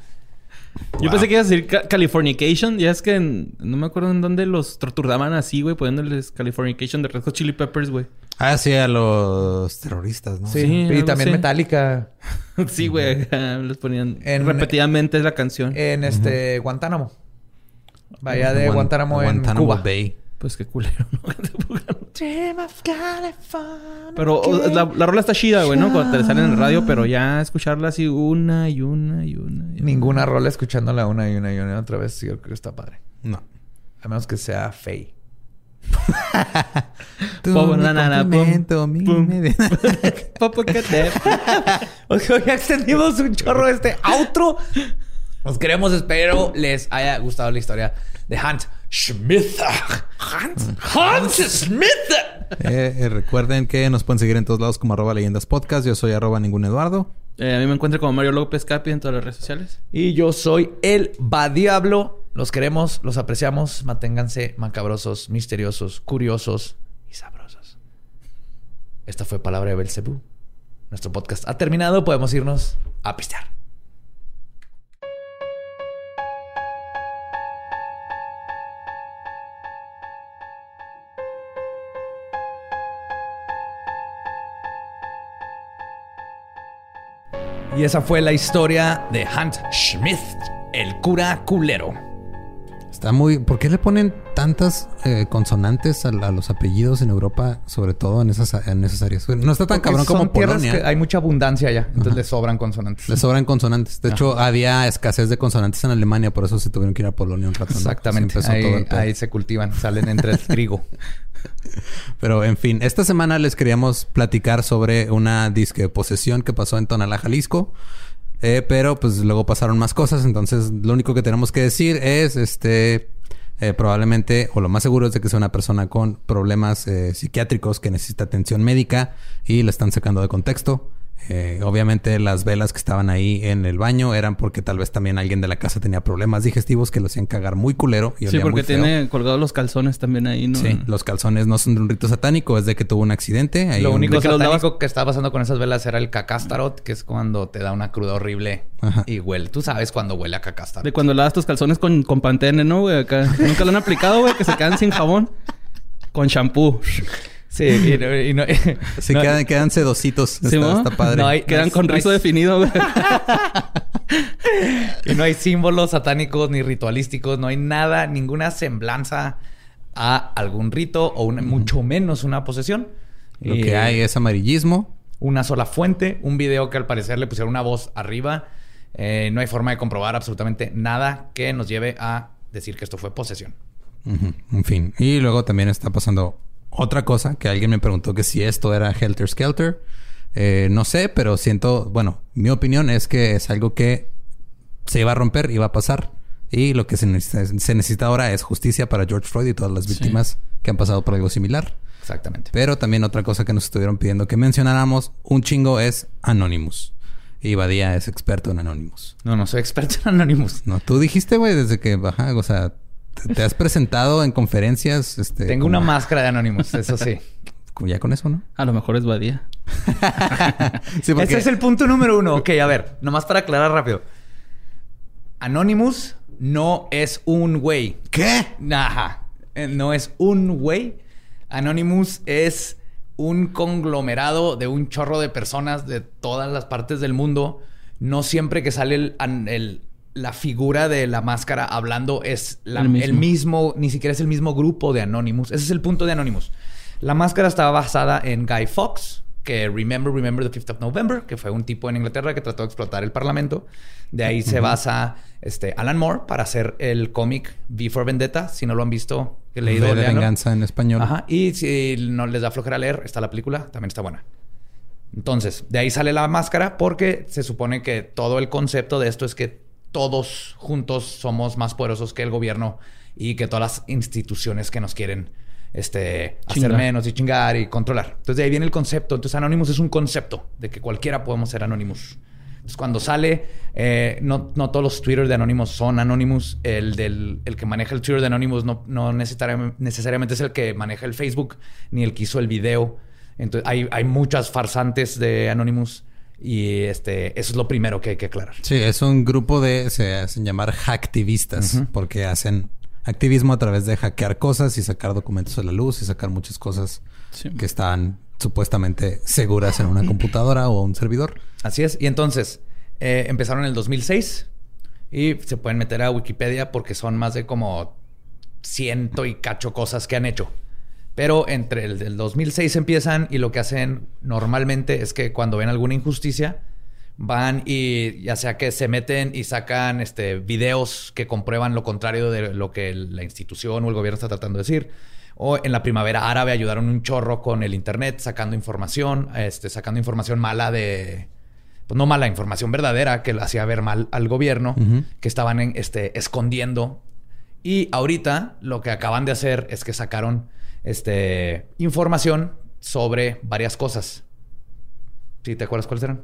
Yo pensé que iba a decir ca- Californication. Ya es que en- no me acuerdo en dónde los torturaban así, güey, poniéndoles Californication de Red Hot Chili Peppers, güey. Ah, sí, a los terroristas, ¿no? Sí, Sí, y también. Metallica sí, güey. Les ponían En- repetidamente es la canción. en este Guantánamo. Vaya de Guan- Guantánamo, en Guantánamo Cuba. Bay. Pues qué culero, ¿no? Dream of California. pero o, la, la rola está chida, güey, ¿no? Cuando te sale en el radio, pero ya escucharla así una y una y una. y una. Ninguna rola escuchándola una y una y una otra vez. Yo creo que está padre. No. A menos que sea Faye. Pum, na, na, na, pum, Oye, ya extendimos un chorro este outro. Nos queremos, espero les haya gustado la historia de Hans Smith. Hans, Hans Smith. Eh, eh, recuerden que nos pueden seguir en todos lados como arroba leyendas podcast. Yo soy arroba ningún Eduardo. Eh, a mí me encuentro como Mario López Capi en todas las redes sociales. Y yo soy el Va Diablo. Los queremos, los apreciamos. Manténganse macabrosos, misteriosos, curiosos y sabrosos. Esta fue Palabra de Belcebú. Nuestro podcast ha terminado. Podemos irnos a pistear. Y esa fue la historia de Hans Schmidt, el cura culero. Está muy. ¿Por qué le ponen tantas eh, consonantes a, a los apellidos en Europa, sobre todo en esas, en esas áreas? No está tan Porque cabrón como son tierras Polonia. que hay mucha abundancia allá, entonces le sobran consonantes. Le sobran consonantes. De hecho, había escasez de consonantes en Alemania, por eso se tuvieron que ir a Polonia un rato. Exactamente. Ahí, ahí se cultivan, salen entre el trigo. Pero en fin, esta semana les queríamos platicar sobre una disque posesión que pasó en Tonalá, Jalisco. Eh, pero pues luego pasaron más cosas. Entonces, lo único que tenemos que decir es este. eh, probablemente, o lo más seguro es de que sea una persona con problemas eh, psiquiátricos que necesita atención médica y la están sacando de contexto. Eh, obviamente las velas que estaban ahí en el baño eran porque tal vez también alguien de la casa tenía problemas digestivos que lo hacían cagar muy culero y Sí, olía porque muy feo. tiene colgados los calzones también ahí, ¿no? Sí, los calzones no son de un rito satánico, es de que tuvo un accidente. Hay Lo un- único satánico que estaba pasando con esas velas era el cacástarot, que es cuando te da una cruda horrible Ajá. y huele. Tú sabes cuando huele a cacástarot. De cuando lavas tus calzones con, con pantene, ¿no, güey? Acá. Nunca lo han aplicado, güey, que se quedan sin jabón. Con shampoo. Sí, y no... y no- Sí, no- quedan, quedan sedositos. ¿Sí, está, padre. No hay- Quedan con rizo hay- definido. Y no hay símbolos satánicos ni ritualísticos, no hay nada, ninguna semblanza a algún rito o una- mucho menos una posesión. Lo Y que hay es amarillismo. Una sola fuente, un video que al parecer le pusieron una voz arriba. Eh, no hay forma de comprobar absolutamente nada que nos lleve a decir que esto fue posesión. En fin. Y luego también está pasando otra cosa que alguien me preguntó que si esto era Helter Skelter. Eh, no sé, pero siento, bueno, mi opinión es que es algo que se iba a romper, iba a pasar. Y lo que se necesita, se necesita ahora es justicia para George Floyd y todas las víctimas que han pasado por algo similar. Exactamente. Pero también otra cosa que nos estuvieron pidiendo que mencionáramos un chingo es Anonymous. Y Badía es experto en Anonymous. No, no soy experto en Anonymous. No, tú dijiste, güey, desde que, ajá, o sea, te, has presentado en conferencias, este... Tengo como- una máscara de Anonymous, eso sí. Ya con eso, ¿no? A lo mejor es Badía. Sí, porque... Ese es el punto número uno. Ok, a ver, nomás para aclarar rápido. Anonymous no es un güey. ¿Qué? Ajá. Eh, No es un güey. Anonymous es un conglomerado de un chorro de personas de todas las partes del mundo. No siempre que sale el- la figura de la máscara hablando es la- El mismo. el mismo, ni siquiera es el mismo grupo de Anonymous. Ese es el punto de Anonymous. La máscara estaba basada en Guy Fawkes, que Remember, Remember the 5th of November, que fue un tipo en Inglaterra que trató de explotar el parlamento. De ahí se basa este, Alan Moore para hacer el cómic V for Vendetta. Si no lo han visto, he leído. De venganza en español. Ajá. Y si no les da flojera leer, está la película, también está buena. Entonces, de ahí sale la máscara porque se supone que todo el concepto de esto es que todos juntos somos más poderosos que el gobierno y que todas las instituciones que nos quieren este, hacer menos y chingar y controlar. Entonces, de ahí viene el concepto. Entonces, Anonymous es un concepto de que cualquiera podemos ser Anonymous. Entonces, cuando sale, eh, no, no todos los Twitter de Anonymous son Anonymous. El, del, el que maneja el Twitter de Anonymous no, no necesariamente, necesariamente es el que maneja el Facebook ni el que hizo el video. Entonces, hay, hay muchas farsantes de Anonymous y este, eso es lo primero que hay que aclarar. Sí, es un grupo de... Se hacen llamar hacktivistas. Porque hacen activismo a través de hackear cosas y sacar documentos a la luz y sacar muchas cosas Sí. que están supuestamente seguras en una computadora o un servidor. Así es. Y entonces, eh, empezaron en el 2006 y se pueden meter a Wikipedia porque son más de como ciento y cacho cosas que han hecho. Pero entre el del 2006 empiezan y lo que hacen normalmente es que cuando ven alguna injusticia, van y ya sea que se meten y sacan este, videos que comprueban lo contrario de lo que la institución o el gobierno está tratando de decir. O en la primavera árabe ayudaron un chorro con el internet, sacando información, este, sacando información mala de, pues no mala, información verdadera que hacía ver mal al gobierno, que estaban en, este, escondiendo. Y ahorita lo que acaban de hacer es que sacaron este, información sobre varias cosas. ¿Sí te acuerdas cuáles eran?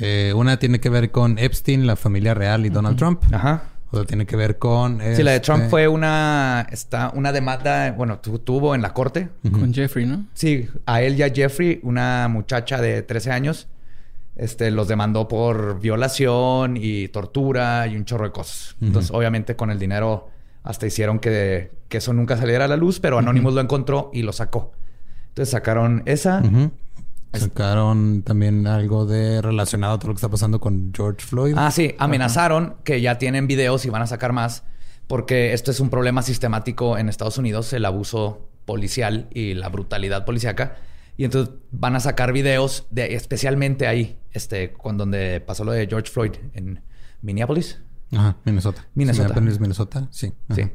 Eh, una tiene que ver con Epstein, la familia real y Donald Trump. Ajá. Otra tiene que ver con... Sí, la de este, Trump fue una, está, una demanda, bueno, tu- tuvo en la corte. Con Jeffrey, ¿no? Sí, a él y a Jeffrey, una muchacha de 13 años, este, los demandó por violación y tortura y un chorro de cosas. Entonces, obviamente, con el dinero hasta hicieron que, que eso nunca saliera a la luz, pero Anonymous lo encontró y lo sacó. Entonces sacaron esa. Sacaron también algo de relacionado a todo lo que está pasando con George Floyd. Ah, sí, amenazaron que ya tienen videos y van a sacar más, porque esto es un problema sistemático en Estados Unidos, el abuso policial y la brutalidad policíaca. Y entonces van a sacar videos de especialmente ahí, este, cuando donde pasó lo de George Floyd en Minneapolis. Ajá, Minnesota. Minnesota. Sí, Minnesota, sí. Ajá. Sí.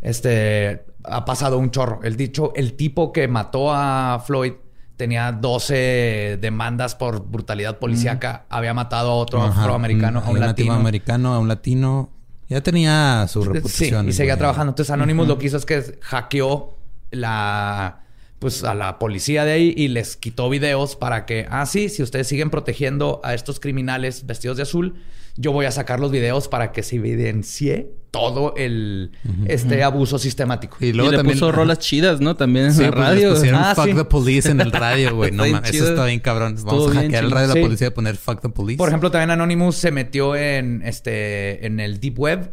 Este ha pasado un chorro. El dicho, el tipo que mató a Floyd tenía 12 demandas por brutalidad policíaca. Había matado a otro Ajá, afroamericano, a un latino. americano, a un latino. Ya tenía su Sí, reputación. y seguía trabajando. Entonces Anonymous lo que hizo es que hackeó la pues a la policía de ahí y les quitó videos para que, ah, sí, si ustedes siguen protegiendo a estos criminales vestidos de azul, yo voy a sacar los videos para que se evidencie todo el este abuso sistemático. Y Y luego le también. puso rolas chidas, ¿no? También en Sí, la pues, les radio. pusieron Ah, fuck sí. the police en el radio, güey. No mames, eso está bien cabrón. Estuvo Vamos a hackear el radio de Sí. la policía y poner fuck the police. Por ejemplo, también Anonymous se metió en este en el deep web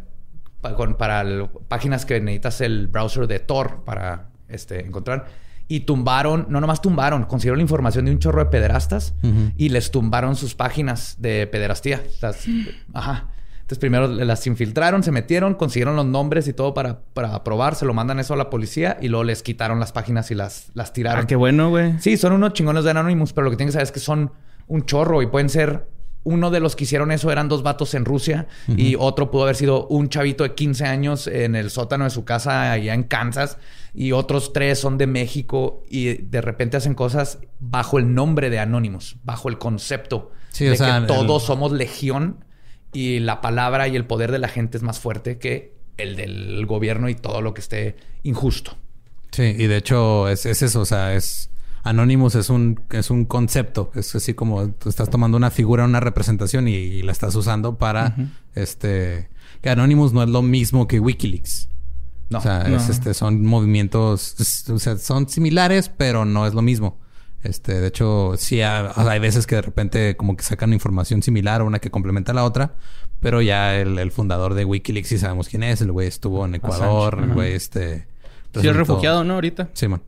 pa- con, para el- páginas que necesitas el browser de Tor para este, encontrar. Y tumbaron, no nomás tumbaron, consiguieron la información de un chorro de pederastas y les tumbaron sus páginas de pederastía. Las- ajá. Entonces primero las infiltraron, se metieron, consiguieron los nombres y todo para, para probar, se lo mandan eso a la policía y luego les quitaron las páginas y las, las tiraron. Ah, qué bueno, güey. Sí, son unos chingones de Anonymous, pero lo que tienes que saber es que son un chorro y pueden ser. Uno de los que hicieron eso eran dos vatos en Rusia y otro pudo haber sido un chavito de 15 años en el sótano de su casa allá en Kansas y otros tres son de México y de repente hacen cosas bajo el nombre de Anonymous, bajo el concepto Sí, de o sea, que todos somos legión y la palabra y el poder de la gente es más fuerte que el del gobierno y todo lo que esté injusto. Sí, y de hecho es, es eso, o sea, es Anonymous es un, es un concepto. Es así como tú estás tomando una figura, una representación y, y la estás usando para este que Anonymous no es lo mismo que Wikileaks. No, o sea, no. es, este, son movimientos, es- o sea, son similares, pero no es lo mismo. Este, de hecho, sí ha- hay veces que de repente como que sacan información similar o una que complementa a la otra, pero ya el, el fundador de Wikileaks sí sabemos quién es. El güey estuvo en Ecuador, el güey este. Sí, es refugiado, ¿no? Ahorita. Sí, man.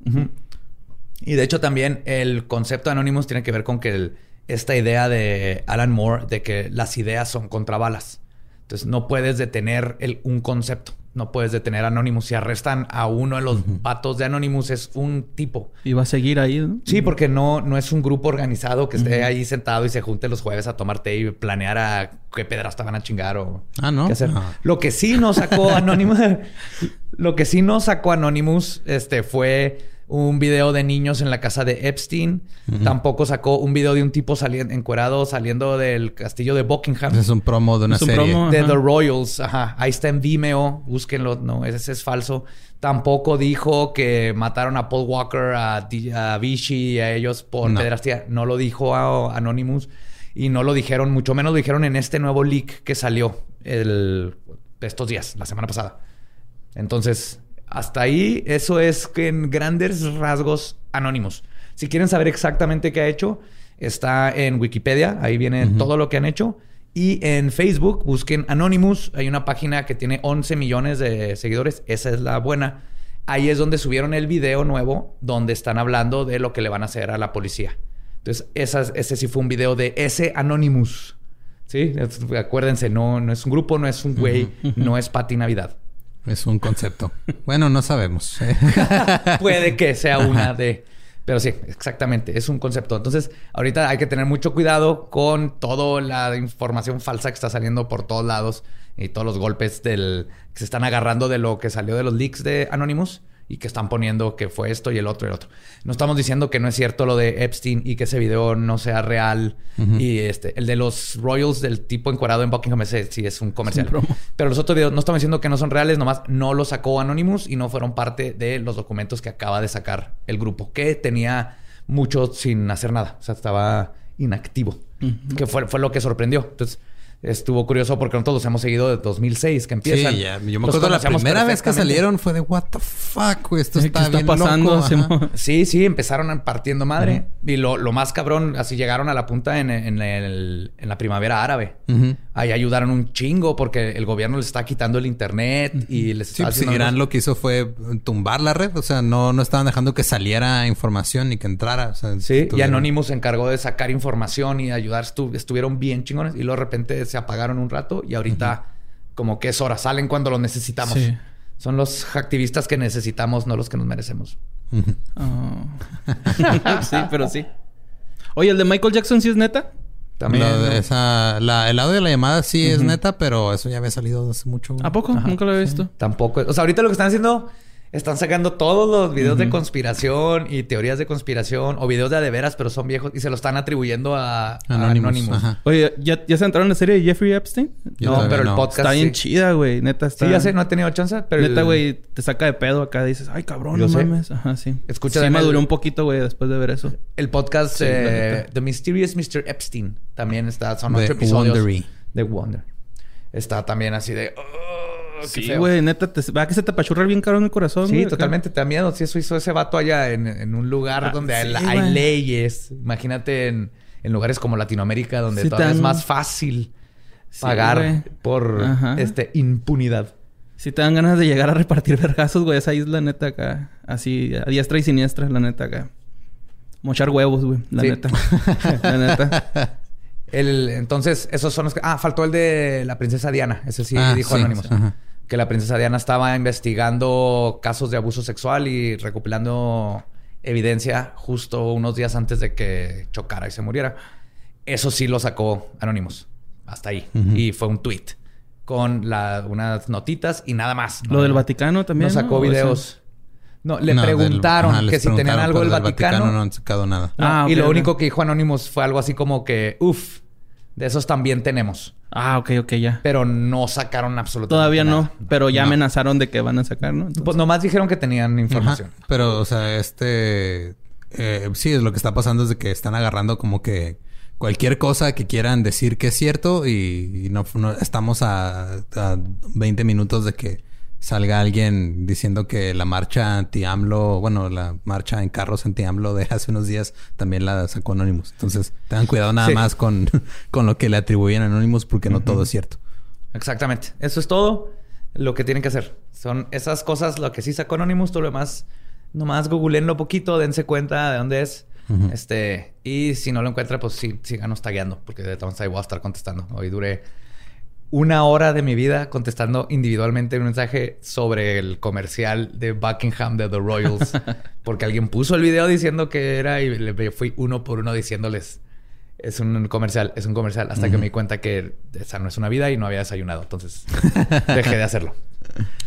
Y de hecho también el concepto de Anonymous tiene que ver con que el- esta idea de Alan Moore de que las ideas son contra balas. Entonces no puedes detener el- un concepto. No puedes detener Anonymous. Si arrestan a uno de los vatos de Anonymous es un tipo. Y va a seguir ahí, ¿no? Sí, porque no, no es un grupo organizado que esté ahí sentado y se junte los jueves a tomar té y planear a qué pedrasta van a chingar o Ah, ¿no? qué hacer. Ah. Lo que sí nos sacó Anonymous, lo que sí nos sacó Anonymous, este, fue un video de niños en la casa de Epstein. Tampoco sacó un video de un tipo saliendo encuerado saliendo del castillo de Buckingham. Ese es un promo de una Es un serie. promo. De Ajá. The Royals, ajá. Ahí está en Vimeo, búsquenlo. No, ese es falso. Tampoco dijo que mataron a Paul Walker, a, a Vichy y a ellos por No. pederastía. No lo dijo a Anonymous y no lo dijeron, mucho menos lo dijeron en este nuevo leak que salió el, estos días, la semana pasada. Entonces, hasta ahí, eso es que en grandes rasgos Anonymous. Si quieren saber exactamente qué ha hecho, está en Wikipedia, ahí viene todo lo que han hecho. Y en Facebook busquen Anonymous, hay una página que tiene 11 millones de seguidores, esa es la buena. Ahí es donde subieron el video nuevo, donde están hablando de lo que le van a hacer a la policía. Entonces, esas- ese sí fue un video de ese Anonymous. ¿Sí? Acuérdense, no, no es un grupo, no es un güey, no es Pati Navidad. Es un concepto. bueno, no sabemos. Puede que sea una de... Pero sí, exactamente, es un concepto. Entonces, ahorita hay que tener mucho cuidado con toda la información falsa que está saliendo por todos lados y todos los golpes del que se están agarrando de lo que salió de los leaks de Anonymous y que están poniendo que fue esto y el otro y el otro. No estamos diciendo que no es cierto lo de Epstein y que ese video no sea real. Y este, el de los Royals del tipo encuadrado en Buckingham, ese sí es un comercial. Pero los otros videos no estamos diciendo que no son reales, nomás no los sacó Anonymous y no fueron parte de los documentos que acaba de sacar el grupo, que tenía mucho sin hacer nada. O sea, estaba inactivo. Que fue, fue lo que sorprendió. Entonces, estuvo curioso porque nosotros los hemos seguido desde 2006 que empiezan. Sí, ya. Yo me Los acuerdo la primera vez que salieron fue de what the fuck, güey. Esto ¿Qué está, bien pasando? loco. Sí, sí, empezaron partiendo madre. Y lo, lo más cabrón, así llegaron a la punta en, en el- en la primavera árabe. Ahí ayudaron un chingo porque el gobierno les está quitando el internet y les Sí, está pues, haciendo... Irán lo que hizo fue tumbar la red. O sea, no, no estaban dejando que saliera información ni que entrara. O sea, Sí, y Anonymous se encargó de sacar información y ayudar. Estu- estuvieron bien chingones y luego de repente se apagaron un rato y ahorita como que es hora. Salen cuando los necesitamos. Sí. Son los activistas que necesitamos, no los que nos merecemos. Ah. sí, pero sí. Oye, ¿el de Michael Jackson sí es neta? También. Lo de ¿no? esa- la- el audio de la llamada sí es neta, pero eso ya había salido hace mucho. ¿A poco? Nunca lo he visto. Tampoco. O sea, ahorita lo que están haciendo, están sacando todos los videos de conspiración y teorías de conspiración o videos de a de veras, pero son viejos y se lo están atribuyendo a, a Anonymous. Ajá. Oye, ¿ya, ¿ya se entraron en la serie de Jeffrey Epstein? Yo No, pero el podcast. Está bien sí. chida, güey. Neta está... Sí, ya sé, no he tenido chance, pero. Neta, el- güey, te saca de pedo acá. Dices, ay, cabrón, Yo no sé. mames. Ajá, sí. Escucha sí, maduré el- un poquito, güey, después de ver eso. El podcast Sí, eh. The Mysterious Mr. Epstein también está. Son ocho episodios. Wondery. De Wonder. Está también así de. "Oh, Sí, feo". güey, neta, te, va que se te apachurra bien caro en el corazón. Sí, totalmente te da miedo. Si eso hizo ese vato allá en, en un lugar Ah, donde hay, sí, hay güey. leyes. Imagínate en, en lugares como Latinoamérica, donde Sí, todavía es más fácil pagar por Ajá. este impunidad. Si te dan ganas de llegar a repartir vergazos, güey, esa isla neta acá. Así, a diestra y siniestra, la neta acá. Mochar huevos, güey, la Sí. neta. la neta. El, entonces, esos son los que... Ah, faltó el de la princesa Diana. Ese sí Ah, dijo sí, Anónimos. ajá. Que la princesa Diana estaba investigando casos de abuso sexual y recopilando evidencia justo unos días antes de que chocara y se muriera. Eso sí lo sacó Anónimos. Hasta ahí. Y fue un tweet con la- unas notitas y nada más. Lo del Vaticano también. No sacó ¿no? ¿O videos. No, le No, preguntaron que si tenían algo del Vaticano. no han sacado nada. No, Ah, y lo único que dijo Anonymous fue algo así como que, uff, de esos también tenemos. Ah, ok, ok, ya. Pero no sacaron absolutamente Todavía no, pero ya No. amenazaron de que van a sacar, ¿no? Entonces- Pues nomás dijeron que tenían información. Ajá. Pero, o sea, este... eh, sí, es lo que está pasando es de que están agarrando como que cualquier cosa que quieran decir que es cierto y, y no, no- estamos a, a 20 minutos de que salga alguien diciendo que la marcha anti-AMLO, bueno, la marcha en carros anti-AMLO de hace unos días también la sacó Anonymous. Entonces, tengan cuidado nada Sí. más con, con lo que le atribuyen a Anonymous porque no todo es cierto. Exactamente. Eso es todo lo que tienen que hacer. Son esas cosas lo que sí sacó Anonymous, todo lo demás, nomás googleenlo poquito, dense cuenta de dónde es. Este, y si no lo encuentra, pues sí, síganos tagueando, porque de todas ahí voy a estar contestando. Hoy duré una hora de mi vida contestando individualmente un mensaje sobre el comercial de Buckingham de The Royals, porque alguien puso el video diciendo que era y le fui uno por uno diciéndoles. Es un comercial, es un comercial, hasta que me di cuenta que esa no es una vida y no había desayunado. Entonces dejé de hacerlo.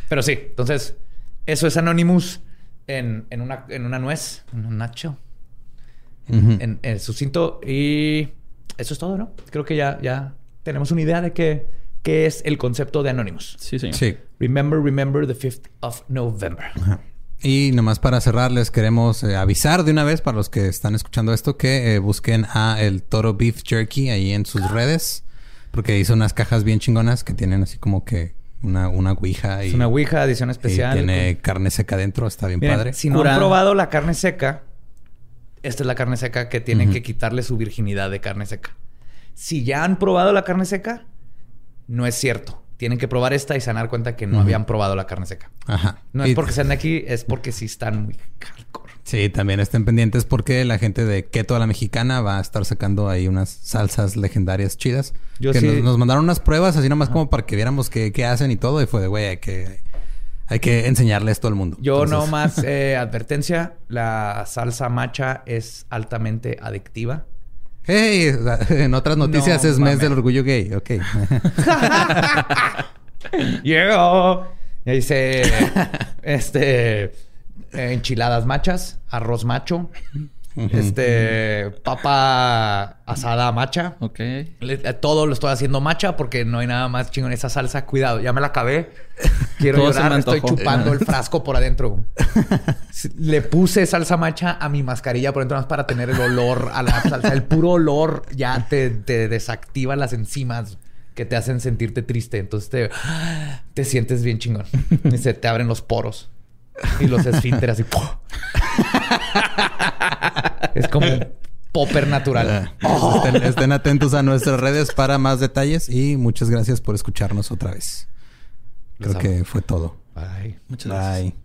Pero sí, entonces, eso es Anonymous en, en, una, en una nuez, en un nacho, en, en sucinto. Y eso es todo, ¿no? Creo que ya, ya tenemos una idea de qué, qué es el concepto de Anonymous. Sí, señor. Sí. Remember, remember the 5th of November. Ajá. Y nomás para cerrar, les queremos eh, avisar de una vez para los que están escuchando esto que eh, busquen a el Toro Beef Jerky ahí en sus redes. Porque hizo unas cajas bien chingonas que tienen así como que una, una ouija y, Es una Ouija, edición y especial. tiene carne seca dentro. Está bien Miren, padre. Si no han probado la carne seca, esta es la carne seca que tienen que quitarle su virginidad de carne seca. Si ya han probado la carne seca, no es cierto. Tienen que probar esta y se van a dar cuenta que no habían probado la carne seca. Ajá. No Y- es porque sean de aquí, es porque sí están muy hardcore. Sí, también estén pendientes porque la gente de Keto a la Mexicana va a estar sacando ahí unas salsas legendarias chidas. Yo que sí- nos, nos mandaron unas pruebas así nomás como para que viéramos qué, qué hacen y todo. Y fue de, güey, hay que, hay que enseñarle esto al mundo. Yo Entonces- no más eh, advertencia, la salsa macha es altamente adictiva. Hey, en otras noticias No es mes del orgullo gay. Ok. Llegó. Y ahí dice, este, enchiladas machas, arroz macho, este, papa asada macha. Ok. Le- Todo lo estoy haciendo macha porque no hay nada más chingón esa salsa. Cuidado, ya me la acabé. Quiero llorar, estoy chupando el frasco por adentro. Le puse salsa macha a mi mascarilla por dentro más para tener el olor a la salsa. El puro olor ya te, te desactiva las enzimas. que te hacen sentirte triste. Entonces te, te sientes bien chingón. Y se te abren los poros y los esfínteres así. Es como un popper natural. Estén, estén atentos a nuestras redes para más detalles y muchas gracias por escucharnos otra vez. Creo que fue todo. Bye. Muchas gracias.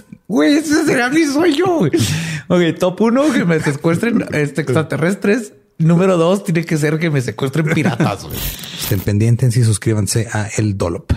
Güey, ese será mi sueño. güey. Ok, top uno, que me secuestren este, extraterrestres. Número dos, tiene que ser que me secuestren piratas. güey. Estén pendientes y suscríbanse a El Dolop.